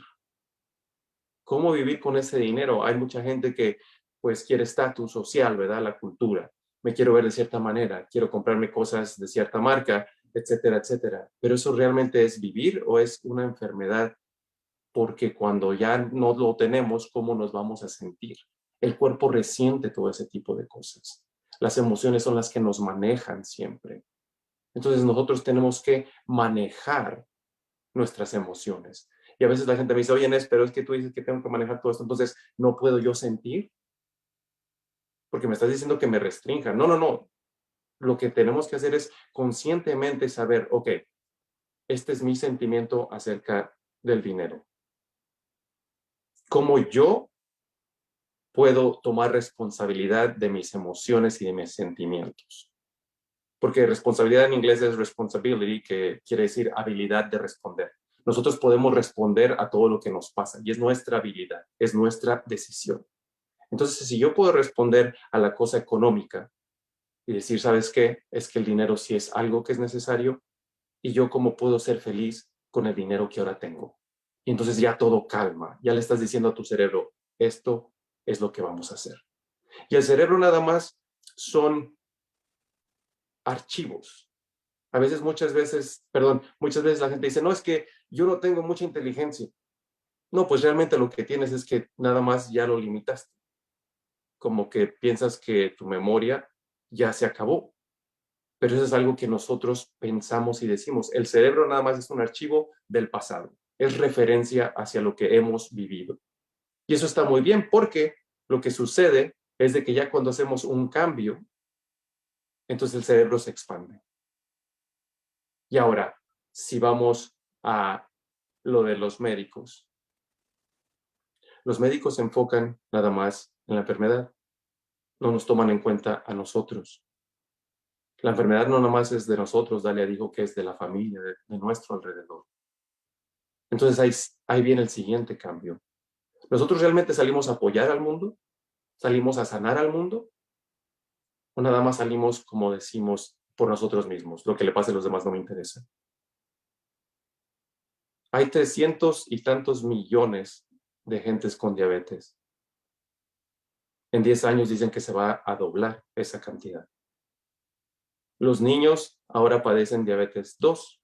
¿Cómo vivir con ese dinero? Hay mucha gente que pues quiere estatus social, ¿verdad? La cultura. Me quiero ver de cierta manera, quiero comprarme cosas de cierta marca, etcétera, etcétera. Pero eso realmente es vivir o es una enfermedad porque cuando ya no lo tenemos, ¿cómo nos vamos a sentir? El cuerpo resiente todo ese tipo de cosas. Las emociones son las que nos manejan siempre. Entonces nosotros tenemos que manejar nuestras emociones. Y a veces la gente me dice, oye, Nes, pero es que tú dices que tengo que manejar todo esto, entonces no puedo yo sentir. Porque me estás diciendo que me restrinja. No, no, no. Lo que tenemos que hacer es conscientemente saber, ok, este es mi sentimiento acerca del dinero. ¿Cómo yo puedo tomar responsabilidad de mis emociones y de mis sentimientos. Porque responsabilidad en inglés es responsibility, que quiere decir habilidad de responder. Nosotros podemos responder a todo lo que nos pasa y es nuestra habilidad, es nuestra decisión. Entonces, si yo puedo responder a la cosa económica y decir, ¿sabes qué? Es que el dinero sí es algo que es necesario y yo cómo puedo ser feliz con el dinero que ahora tengo. Y entonces ya todo calma, ya le estás diciendo a tu cerebro, esto es lo que vamos a hacer. Y el cerebro nada más son archivos. A veces, muchas veces, perdón, muchas veces la gente dice, no, es que yo no tengo mucha inteligencia. No, pues realmente lo que tienes es que nada más ya lo limitaste. Como que piensas que tu memoria ya se acabó. Pero eso es algo que nosotros pensamos y decimos. El cerebro nada más es un archivo del pasado. Es referencia hacia lo que hemos vivido. Y eso está muy bien porque lo que sucede es de que ya cuando hacemos un cambio, entonces el cerebro se expande. Y ahora, si vamos a lo de los médicos, los médicos se enfocan nada más en la enfermedad, no nos toman en cuenta a nosotros. La enfermedad no nada más es de nosotros, Dalia dijo que es de la familia, de, nuestro alrededor. Entonces ahí, ahí viene el siguiente cambio. ¿Nosotros realmente salimos a apoyar al mundo? ¿Salimos a sanar al mundo? ¿O nada más salimos, como decimos, por nosotros mismos? Lo que le pase a los demás no me interesa. Hay trescientos y tantos millones de gentes con diabetes. En 10 años dicen que se va a doblar esa cantidad. Los niños ahora padecen diabetes 2.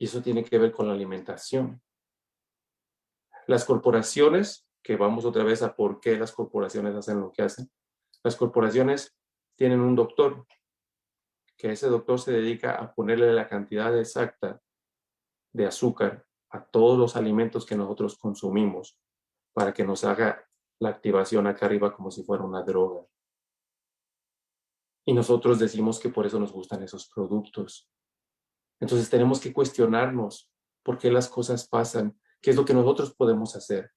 Y eso tiene que ver con la alimentación. Las corporaciones, que vamos otra vez a por qué las corporaciones hacen lo que hacen. Las corporaciones tienen un doctor, que ese doctor se dedica a ponerle la cantidad exacta de azúcar a todos los alimentos que nosotros consumimos para que nos haga la activación acá arriba como si fuera una droga. Y nosotros decimos que por eso nos gustan esos productos. Entonces tenemos que cuestionarnos por qué las cosas pasan ¿Qué es lo que nosotros podemos hacer?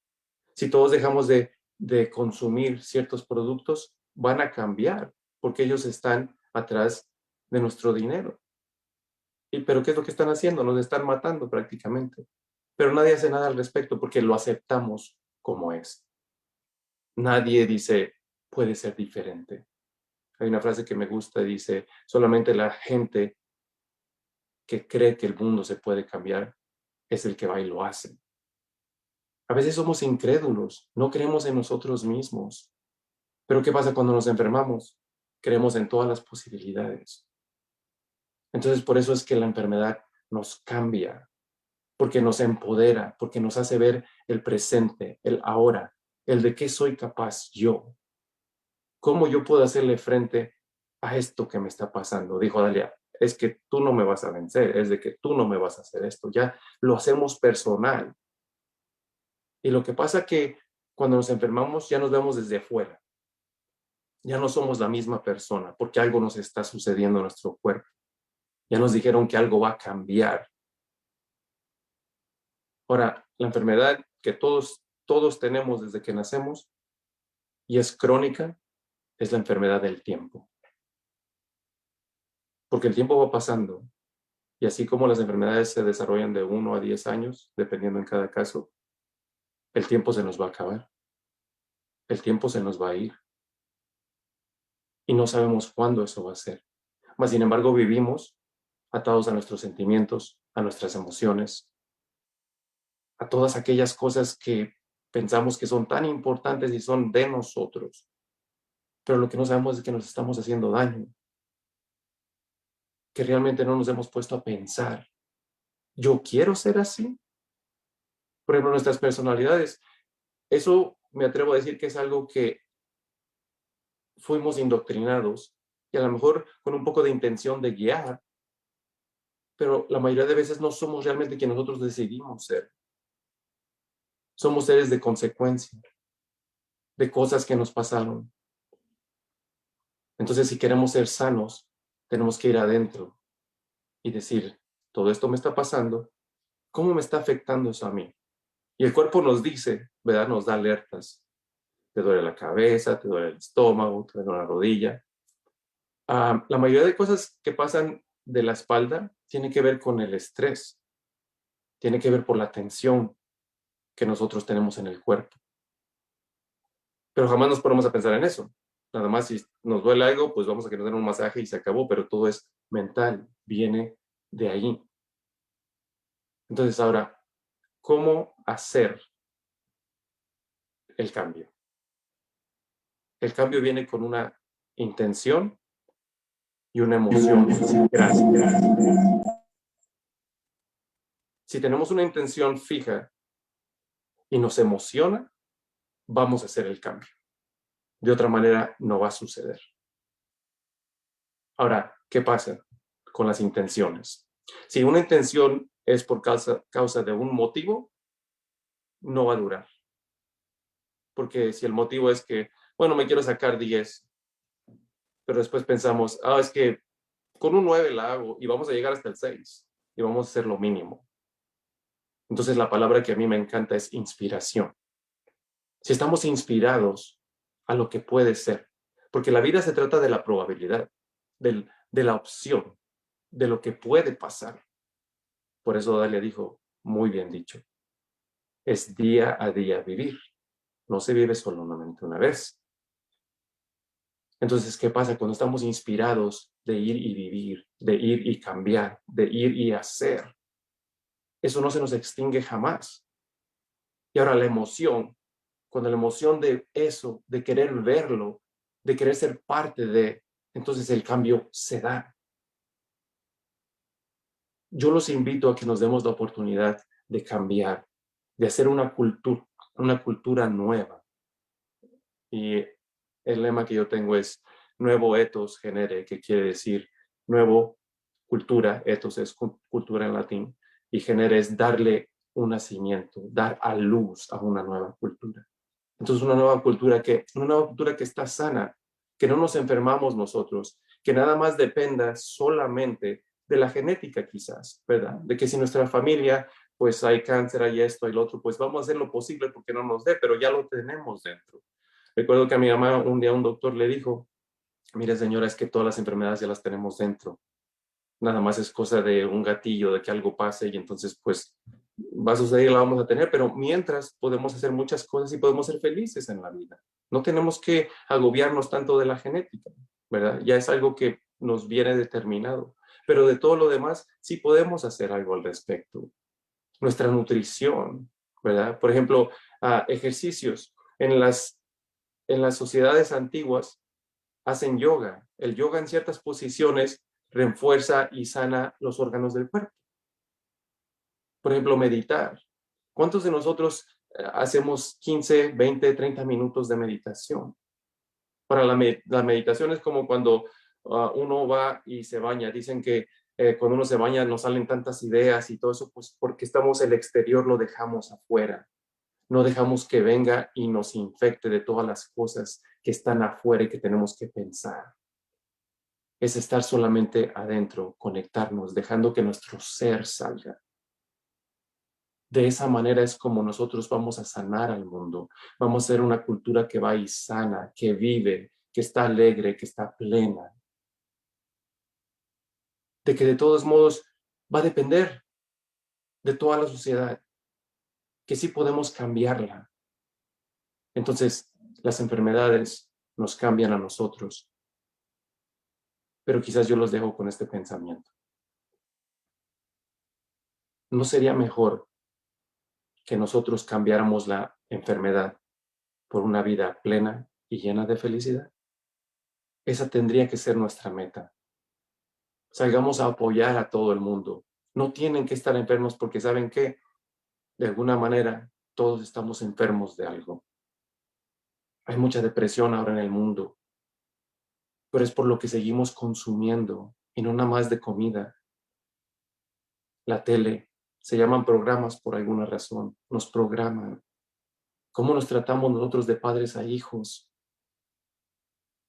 Si todos dejamos de, consumir ciertos productos, van a cambiar. porque ellos están atrás de nuestro dinero. ¿Y pero qué es lo que están haciendo? Nos están matando prácticamente. Pero nadie hace nada al respecto porque lo aceptamos como es. Nadie dice, puede ser diferente. Hay una frase que me gusta, dice, solamente la gente que cree que el mundo se puede cambiar es el que va y lo hace. A veces somos incrédulos, no creemos en nosotros mismos. Pero ¿qué pasa cuando nos enfermamos? Creemos en todas las posibilidades. Entonces, por eso es que la enfermedad nos cambia, porque nos empodera, porque nos hace ver el presente, el ahora, el de qué soy capaz yo. ¿Cómo yo puedo hacerle frente a esto que me está pasando? Dijo Dalia, es que tú no me vas a vencer, es de que tú no me vas a hacer esto. Ya lo hacemos personal. Y lo que pasa que cuando nos enfermamos ya nos vemos desde afuera. Ya no somos la misma persona porque algo nos está sucediendo en nuestro cuerpo. Ya nos dijeron que algo va a cambiar. Ahora, la enfermedad que todos, todos tenemos desde que nacemos y es crónica, es la enfermedad del tiempo. Porque el tiempo va pasando y así como las enfermedades se desarrollan de 1 a 10 años, dependiendo en cada caso, el tiempo se nos va a acabar. El tiempo se nos va a ir. Y no sabemos cuándo eso va a ser. Mas, sin embargo, vivimos atados a nuestros sentimientos, a nuestras emociones, a todas aquellas cosas que pensamos que son tan importantes y son de nosotros. Pero lo que no sabemos es que nos estamos haciendo daño. Que realmente no nos hemos puesto a pensar, ¿yo quiero ser así? por ejemplo, nuestras personalidades. Eso me atrevo a decir que es algo que fuimos indoctrinados y a lo mejor con un poco de intención de guiar, pero la mayoría de veces no somos realmente quien nosotros decidimos ser. Somos seres de consecuencia, de cosas que nos pasaron. Entonces, si queremos ser sanos, tenemos que ir adentro y decir, todo esto me está pasando, ¿cómo me está afectando eso a mí? Y el cuerpo nos dice, ¿verdad? Nos da alertas. Te duele la cabeza, te duele el estómago, te duele la rodilla. Ah, la mayoría de cosas que pasan de la espalda tiene que ver con el estrés, tiene que ver por la tensión que nosotros tenemos en el cuerpo. Pero jamás nos ponemos a pensar en eso. Nada más si nos duele algo, pues vamos a que nos den un masaje y se acabó, pero todo es mental, viene de ahí. Entonces ahora, cómo hacer el cambio. El cambio viene con una intención y una emoción. Si tenemos una intención fija y nos emociona, vamos a hacer el cambio. De otra manera, no va a suceder. Ahora, ¿qué pasa con las intenciones? Si una intención es por causa, causa de un motivo, no va a durar. Porque si el motivo es que, bueno, me quiero sacar 10, pero después pensamos, ah, es que con un 9 la hago y vamos a llegar hasta el 6 y vamos a hacer lo mínimo. Entonces la palabra que a mí me encanta es inspiración. Si estamos inspirados a lo que puede ser, porque la vida se trata de la probabilidad, del, de la opción, de lo que puede pasar. Por eso Dalia dijo, muy bien dicho, es día a día vivir. No se vive solamente una vez. Entonces, ¿qué pasa cuando estamos inspirados de ir y vivir, de ir y cambiar, de ir y hacer? Eso no se nos extingue jamás. Y ahora la emoción, cuando la emoción de eso, de querer verlo, de querer ser parte de, entonces el cambio se da yo los invito a que nos demos la oportunidad de cambiar, de hacer una cultura, una cultura nueva. Y el lema que yo tengo es nuevo etos genere, que quiere decir nuevo cultura, etos es cultura en latín, y genere es darle un nacimiento, dar a luz a una nueva cultura. Entonces, una nueva cultura que, una nueva cultura que está sana, que no nos enfermamos nosotros, que nada más dependa solamente de la genética quizás, ¿verdad? De que si nuestra familia, pues hay cáncer, hay esto, hay lo otro, pues vamos a hacer lo posible porque no nos dé, pero ya lo tenemos dentro. Recuerdo que a mi mamá un día un doctor le dijo, mire señora, es que todas las enfermedades ya las tenemos dentro. Nada más es cosa de un gatillo, de que algo pase y entonces pues va a suceder la vamos a tener, pero mientras podemos hacer muchas cosas y podemos ser felices en la vida. No tenemos que agobiarnos tanto de la genética, ¿verdad? Ya es algo que nos viene determinado, pero de todo lo demás sí podemos hacer algo al respecto. Nuestra nutrición, ¿verdad? Por ejemplo, ah, ejercicios. En las, en las sociedades antiguas hacen yoga. El yoga en ciertas posiciones refuerza y sana los órganos del cuerpo. Por ejemplo, meditar. ¿Cuántos de nosotros eh, hacemos 15, 20, 30 minutos de meditación? Para la, meditación es como cuando ah, uno va y se baña. Dicen que eh, cuando uno se baña no salen tantas ideas y todo eso, pues porque estamos el exterior lo dejamos afuera. No dejamos que venga y nos infecte de todas las cosas que están afuera y que tenemos que pensar. Es estar solamente adentro, conectarnos, dejando que nuestro ser salga. De esa manera es como nosotros vamos a sanar al mundo. Vamos a ser una cultura que va y sana, que vive, que está alegre, que está plena. De que de todos modos va a depender de toda la sociedad, que sí podemos cambiarla. Entonces, las enfermedades nos cambian a nosotros. Pero quizás yo los dejo con este pensamiento. ¿No sería mejor que nosotros cambiáramos la enfermedad por una vida plena y llena de felicidad. Esa tendría que ser nuestra meta. Salgamos a apoyar a todo el mundo. No tienen que estar enfermos porque saben que, de alguna manera, todos estamos enfermos de algo. Hay mucha depresión ahora en el mundo, pero es por lo que seguimos consumiendo y no nada más de comida. La tele, se llaman programas por alguna razón, nos programan. ¿Cómo nos tratamos nosotros de padres a hijos?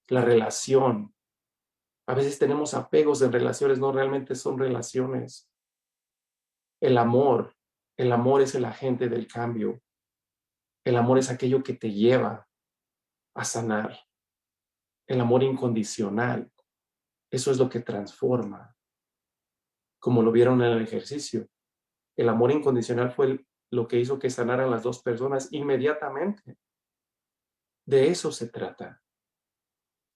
La relación. A veces tenemos apegos en relaciones, no realmente son relaciones. El amor. El amor es el agente del cambio. El amor es aquello que te lleva a sanar. El amor incondicional. Eso es lo que transforma. Como lo vieron en el ejercicio el amor incondicional fue lo que hizo que sanaran las dos personas inmediatamente. De eso se trata.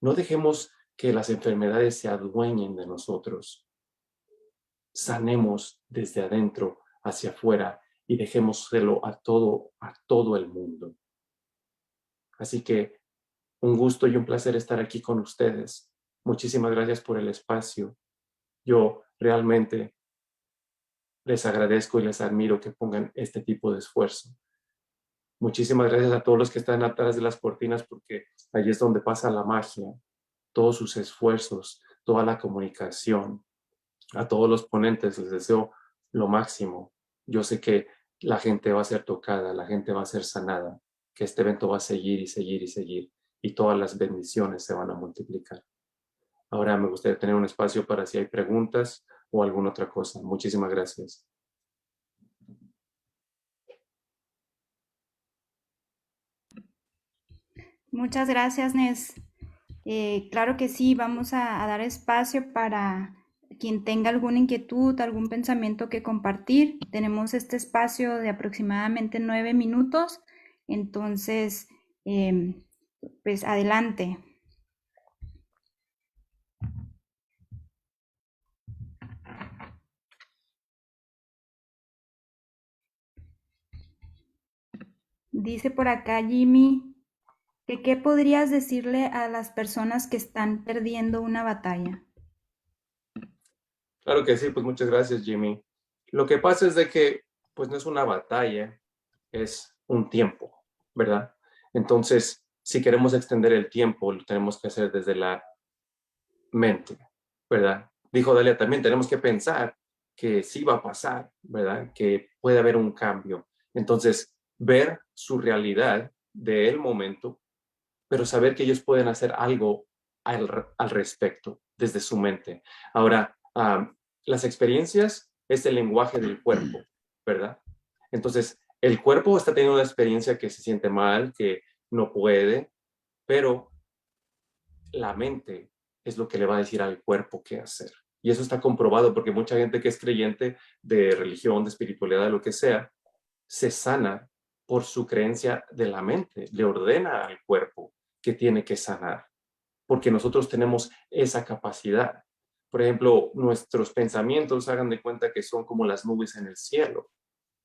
No dejemos que las enfermedades se adueñen de nosotros. Sanemos desde adentro hacia afuera y dejémoselo a todo, a todo el mundo. Así que un gusto y un placer estar aquí con ustedes. Muchísimas gracias por el espacio. Yo realmente les agradezco y les admiro que pongan este tipo de esfuerzo. Muchísimas gracias a todos los que están atrás de las cortinas porque allí es donde pasa la magia, todos sus esfuerzos, toda la comunicación. A todos los ponentes les deseo lo máximo. Yo sé que la gente va a ser tocada, la gente va a ser sanada, que este evento va a seguir y seguir y seguir y todas las bendiciones se van a multiplicar. Ahora me gustaría tener un espacio para si hay preguntas o alguna otra cosa. Muchísimas gracias. Muchas gracias, Nes. Eh, claro que sí, vamos a, dar espacio para quien tenga alguna inquietud, algún pensamiento que compartir. Tenemos este espacio de aproximadamente nueve minutos, entonces, em, pues adelante. Dice por acá Jimmy que qué podrías decirle a las personas que están perdiendo una batalla. Claro que sí, pues muchas gracias Jimmy. Lo que pasa es de que pues no es una batalla, es un tiempo, ¿verdad? Entonces, si queremos extender el tiempo, lo tenemos que hacer desde la mente, ¿verdad? Dijo Dalia, también tenemos que pensar que sí va a pasar, ¿verdad? Que puede haber un cambio. Entonces, ver su realidad del momento, pero saber que ellos pueden hacer algo al, respecto desde su mente. Ahora, las experiencias es el lenguaje del cuerpo, ¿verdad? Entonces, el cuerpo está teniendo una experiencia que se siente mal, que no puede, pero la mente es lo que le va a decir al cuerpo qué hacer. Y eso está comprobado porque mucha gente que es creyente de religión, de espiritualidad, de lo que sea, se sana por su creencia de la mente, le ordena al cuerpo que tiene que sanar, porque nosotros tenemos esa capacidad. Por ejemplo, nuestros pensamientos hagan de cuenta que son como las nubes en el cielo,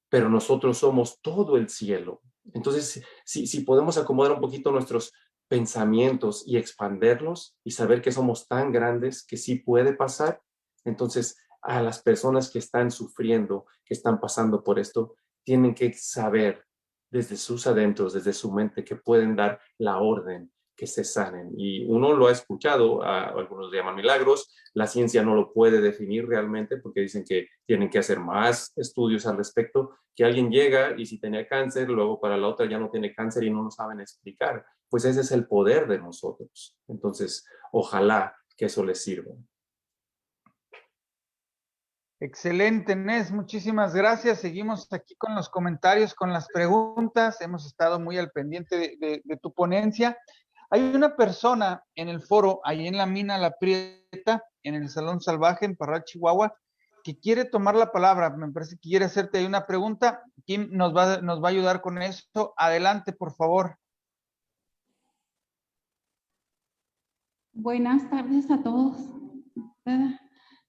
pero nosotros somos todo el cielo. Entonces, si, si podemos acomodar un poquito nuestros pensamientos y expanderlos y saber que somos tan grandes que sí puede pasar, entonces a las personas que están sufriendo, que están pasando por esto, tienen que saber desde sus adentros, desde su mente, que pueden dar la orden que se sanen. Y uno lo ha escuchado, algunos llaman milagros, la ciencia no lo puede definir realmente porque dicen que tienen que hacer más estudios al respecto, que alguien llega y si tenía cáncer, luego para la otra ya no tiene cáncer y no lo saben explicar. Pues ese es el poder de nosotros. Entonces, ojalá que eso les sirva. Excelente, Nes, muchísimas gracias. Seguimos aquí con los comentarios, con las preguntas. Hemos estado muy al pendiente de tu ponencia. Hay una persona en el foro, ahí en la mina La Prieta, en el Salón Salvaje, en Parral, Chihuahua, que quiere tomar la palabra. Me parece que quiere hacerte ahí una pregunta. Kim nos va, a ayudar con esto. Adelante, por favor. Buenas tardes a todos.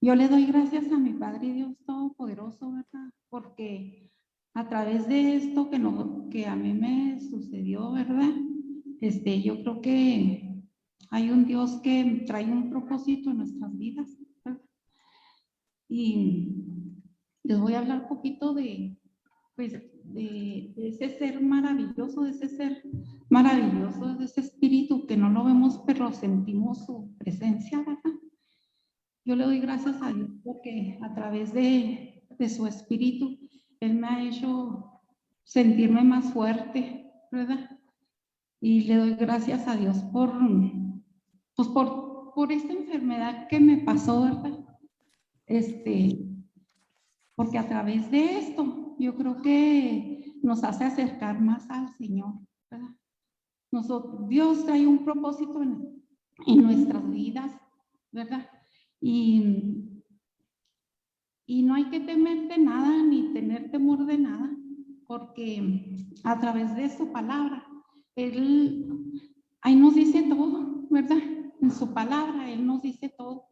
Yo le doy gracias a mi Padre Dios Todopoderoso, ¿verdad? Porque a través de esto que, no, que a mí me sucedió, ¿verdad? Este, yo creo que hay un Dios que trae un propósito en nuestras vidas. Y les voy a hablar un poquito de, pues, de, ese ser maravilloso, de ese ser maravilloso, de ese espíritu que no lo vemos, pero sentimos su presencia, ¿verdad? Yo le doy gracias a Dios porque a través de, de su espíritu, Él me ha hecho sentirme más fuerte, ¿verdad? Y le doy gracias a Dios por, pues por, por esta enfermedad que me pasó, ¿verdad? Este, porque a través de esto yo creo que nos hace acercar más al Señor, ¿verdad? Dios trae un propósito en, en nuestras vidas, ¿verdad? Y, y no hay que temer de nada ni tener temor de nada, porque a través de su palabra él ahí nos dice todo, ¿verdad? En su palabra, Él nos dice todo.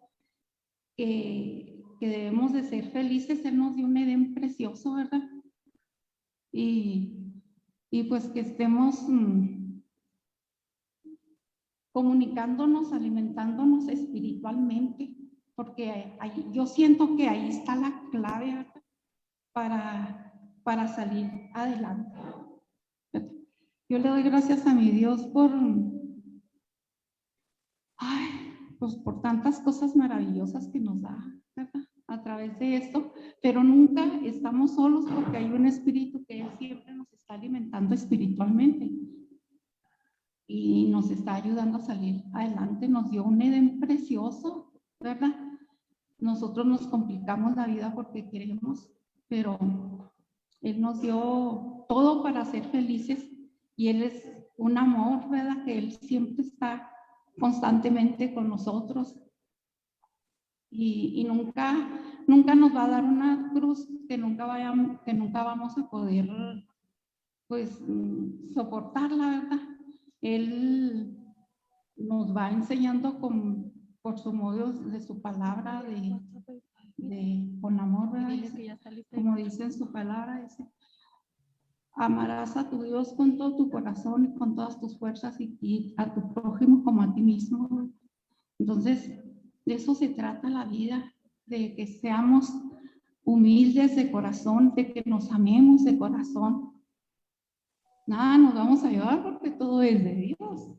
Que, que debemos de ser felices, Él nos dio un Edén precioso, ¿verdad? Y, y pues que estemos mm, comunicándonos, alimentándonos espiritualmente, porque yo siento que ahí está la clave para, para salir adelante. Yo le doy gracias a mi Dios por, pues por tantas cosas maravillosas que nos da, ¿verdad? A través de esto, pero nunca estamos solos porque hay un espíritu que siempre nos está alimentando espiritualmente y nos está ayudando a salir adelante. Nos dio un Edén precioso, ¿verdad? Nosotros nos complicamos la vida porque queremos, pero Él nos dio todo para ser felices y Él es un amor, ¿verdad? Que Él siempre está constantemente con nosotros y, nunca, nunca nos va a dar una cruz que nunca, vayamos, que nunca vamos a poder, pues, soportarla, ¿verdad? Él nos va enseñando con, por su modo de su palabra, de, de con amor, ¿verdad? Como dice en su palabra, dice, Amarás a tu Dios con todo tu corazón y con todas tus fuerzas y, a tu prójimo como a ti mismo. Entonces, de eso se trata la vida, de que seamos humildes de corazón, de que nos amemos de corazón. Nada, nos vamos a ayudar porque todo es de Dios.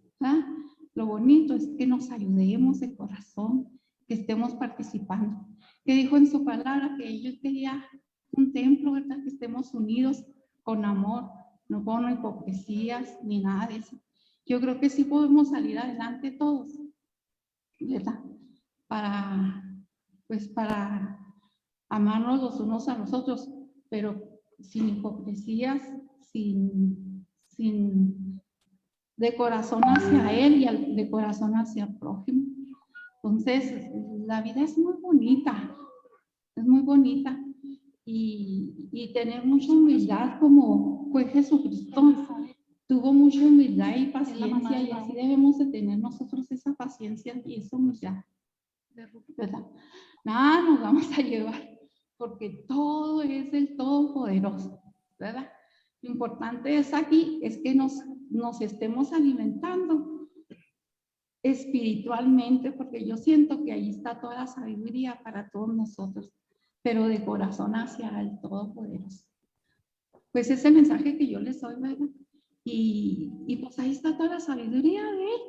Lo bonito es que nos ayudemos de corazón, que estemos participando. Que dijo en su palabra que ellos quería un templo, ¿verdad? Que estemos unidos con amor, no con hipocresías ni nada de eso. Yo creo que sí podemos salir adelante todos, ¿verdad? Para, pues para amarnos los unos a los otros, pero sin hipocresías, sin, sin de corazón hacia Él y de corazón hacia el prójimo. Entonces, la vida es muy bonita, es muy bonita. Y, y tener mucha humildad como fue Jesucristo. Tuvo mucha humildad y paciencia y así debemos de tener nosotros esa paciencia y esa humildad. ¿Verdad? Nada nos vamos a llevar porque todo es el Todopoderoso, ¿verdad? Lo importante es aquí es que nos, nos estemos alimentando espiritualmente, porque yo siento que ahí está toda la sabiduría para todos nosotros, pero de corazón hacia el Todopoderoso. Pues ese mensaje que yo les doy, ¿verdad? Y, y pues ahí está toda la sabiduría de Él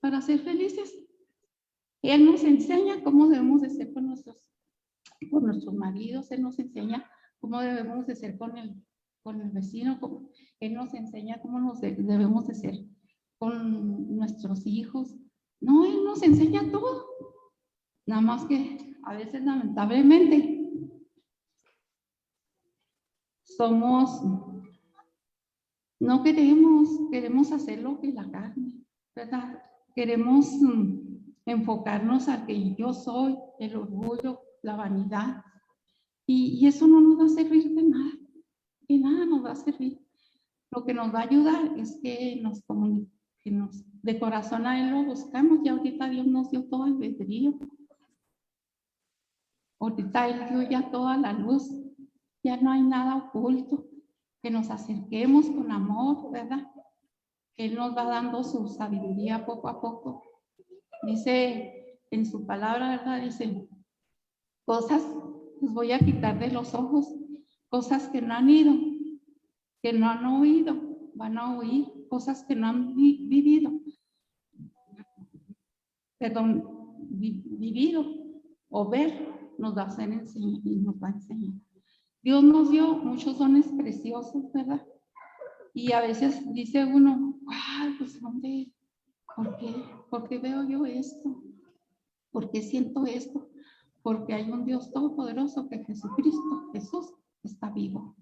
para ser felices. Él nos enseña cómo debemos de ser con nuestros, con nuestros maridos, Él nos enseña cómo debemos de ser con el, con el vecino, cómo, Él nos enseña cómo nos debemos de ser con nuestros hijos. No, Él nos enseña todo. Nada más que a veces lamentablemente somos, no queremos, queremos hacer lo que la carne, ¿verdad? Queremos mm, enfocarnos a que yo soy, el orgullo, la vanidad. Y, eso no nos va a servir de nada, de nada nos va a servir. Lo que nos va a ayudar es que nos comuniquemos que de corazón a Él lo buscamos y ahorita Dios nos dio todo el albedrío. Ahorita Él dio ya toda la luz, ya no hay nada oculto, que nos acerquemos con amor, ¿verdad? Que Él nos va dando su sabiduría poco a poco. Dice en su palabra, ¿verdad? Dice, cosas los voy a quitar de los ojos, cosas que no han ido, que no han oído, van a oír cosas que no han vivido, perdón, vivido o ver, nos va a hacer enseñar y nos va a enseñar. Dios nos dio muchos dones preciosos, ¿verdad? Y a veces dice uno, ay, pues ¿dónde? ¿Por qué? ¿Por qué veo yo esto? ¿Por qué siento esto? Porque hay un Dios todopoderoso que Jesucristo, Jesús, está vivo.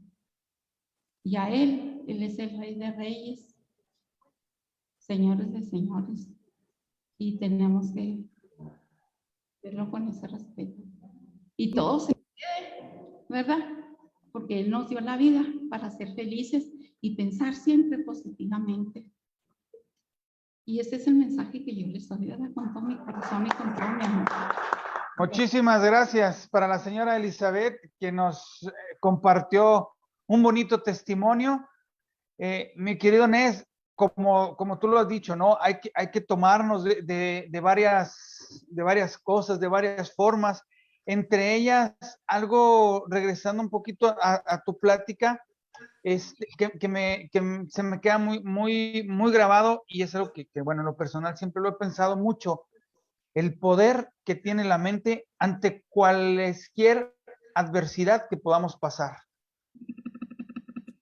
Y a Él, Él es el Rey de Reyes, señores de señores, y tenemos que verlo con ese respeto. Y todo se quede, ¿verdad? Porque Él nos dio la vida para ser felices y pensar siempre positivamente. Y ese es el mensaje que yo les doy, ¿verdad? Con todo mi corazón y con todo mi amor. Muchísimas gracias para la señora Elizabeth que nos eh, compartió un bonito testimonio. Eh, mi querido Nes, como, como tú lo has dicho, ¿no? Hay que, hay que tomarnos de, de, varias, de varias cosas, de varias formas. Entre ellas, algo, regresando un poquito a, tu plática, es que, me, se me queda muy, muy, muy grabado y es algo que, que, bueno, en lo personal siempre lo he pensado mucho, el poder que tiene la mente ante cualquier adversidad que podamos pasar.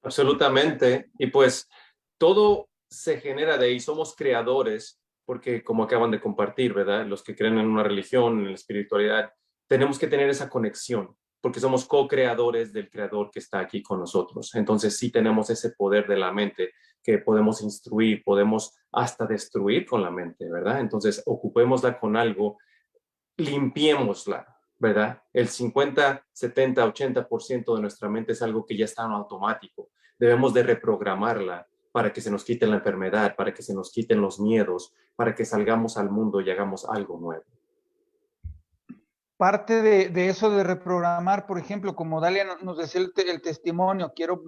Absolutamente. Y pues todo se genera de ahí, somos creadores, porque como acaban de compartir, ¿verdad? Los que creen en una religión, en la espiritualidad, tenemos que tener esa conexión, porque somos co-creadores del creador que está aquí con nosotros. Entonces sí tenemos ese poder de la mente que podemos instruir, podemos hasta destruir con la mente, ¿verdad? Entonces ocupémosla con algo, limpiémosla, ¿verdad? El 50, 70, 80% de nuestra mente es algo que ya está en automático. Debemos de reprogramarla para que se nos quite la enfermedad, para que se nos quiten los miedos, para que salgamos al mundo y hagamos algo nuevo. Parte de, eso de reprogramar, por ejemplo, como Dalia nos decía el, testimonio, quiero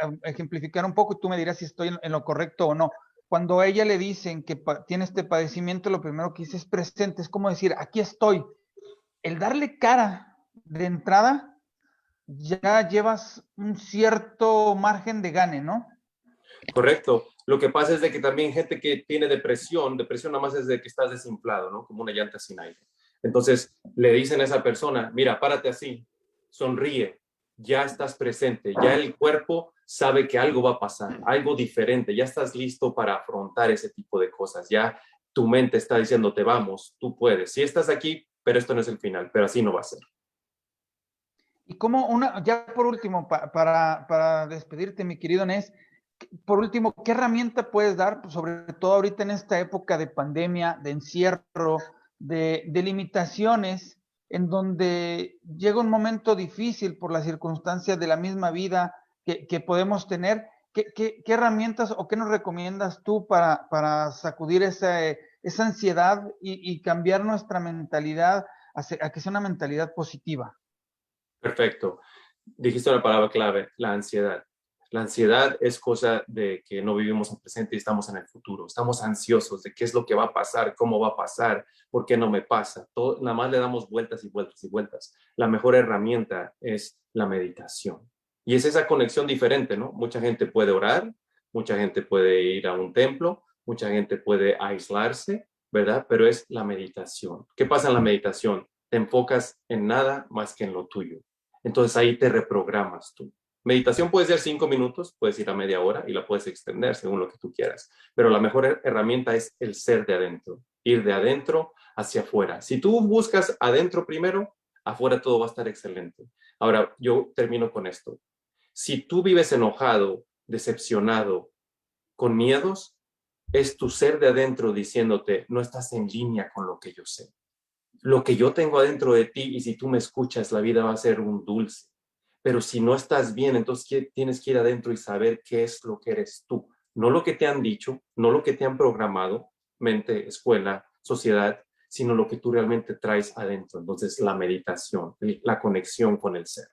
eh, ejemplificar un poco y tú me dirás si estoy en, lo correcto o no. Cuando a ella le dicen que tiene este padecimiento, lo primero que dice es presente, es como decir, aquí estoy. El darle cara de entrada ya llevas un cierto margen de gane, ¿no? Correcto. Lo que pasa es de que también gente que tiene depresión, depresión nada más es de que estás desinflado, ¿no? Como una llanta sin aire. Entonces le dicen a esa persona, mira, párate así, sonríe, ya estás presente, ya el cuerpo sabe que algo va a pasar, algo diferente, ya estás listo para afrontar ese tipo de cosas, ya tu mente está diciéndote, vamos, tú puedes, si estás aquí, pero esto no es el final, pero así no va a ser. Y como una, ya por último, para, para despedirte, mi querido Nes, por último, ¿qué herramienta puedes dar, pues, sobre todo ahorita en esta época de pandemia, de encierro, de, limitaciones, en donde llega un momento difícil por las circunstancias de la misma vida que, podemos tener? ¿Qué, herramientas o qué nos recomiendas tú para, sacudir esa, ansiedad y, cambiar nuestra mentalidad a, que sea una mentalidad positiva? Perfecto. Dijiste una palabra clave, la ansiedad. La ansiedad es cosa de que no vivimos en presente y estamos en el futuro. Estamos ansiosos de qué es lo que va a pasar, cómo va a pasar, por qué no me pasa. Todo, nada más le damos vueltas y vueltas y vueltas. La mejor herramienta es la meditación. Y es esa conexión diferente, ¿no? Mucha gente puede orar, mucha gente puede ir a un templo, mucha gente puede aislarse, ¿verdad? Pero es la meditación. ¿Qué pasa en la meditación? Te enfocas en nada más que en lo tuyo. Entonces ahí te reprogramas tú. Meditación puede ser cinco minutos, puedes ir a media hora y la puedes extender según lo que tú quieras. Pero la mejor herramienta es el ser de adentro, ir de adentro hacia afuera. Si tú buscas adentro primero, afuera todo va a estar excelente. Ahora, yo termino con esto. Si tú vives enojado, decepcionado, con miedos, es tu ser de adentro diciéndote, no estás en línea con lo que yo sé. Lo que yo tengo adentro de ti y si tú me escuchas, la vida va a ser un dulce. Pero si no estás bien, entonces tienes que ir adentro y saber qué es lo que eres tú. No lo que te han dicho, no lo que te han programado, mente, escuela, sociedad, sino lo que tú realmente traes adentro. Entonces, la meditación, la conexión con el ser.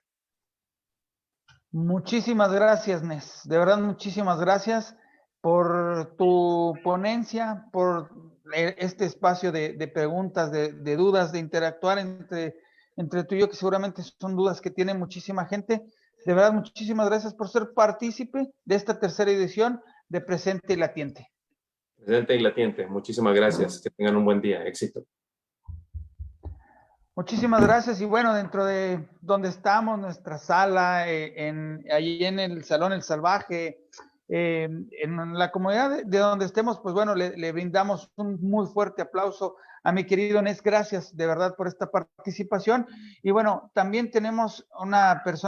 Muchísimas gracias, Nes. De verdad, muchísimas gracias por tu ponencia, por este espacio de, preguntas, de, dudas, de interactuar entre, entre tú y yo, que seguramente son dudas que tiene muchísima gente. De verdad, muchísimas gracias por ser partícipe de esta tercera edición de Presente y Latiente. Presente y Latiente, muchísimas gracias. Que tengan un buen día. Éxito. Muchísimas gracias. Y bueno, dentro de donde estamos, nuestra sala, eh, en, allí en el Salón El Salvaje, eh, en la comunidad de, donde estemos, pues bueno, le, brindamos un muy fuerte aplauso a mi querido Nes. Gracias de verdad por esta participación. Y bueno, también tenemos una persona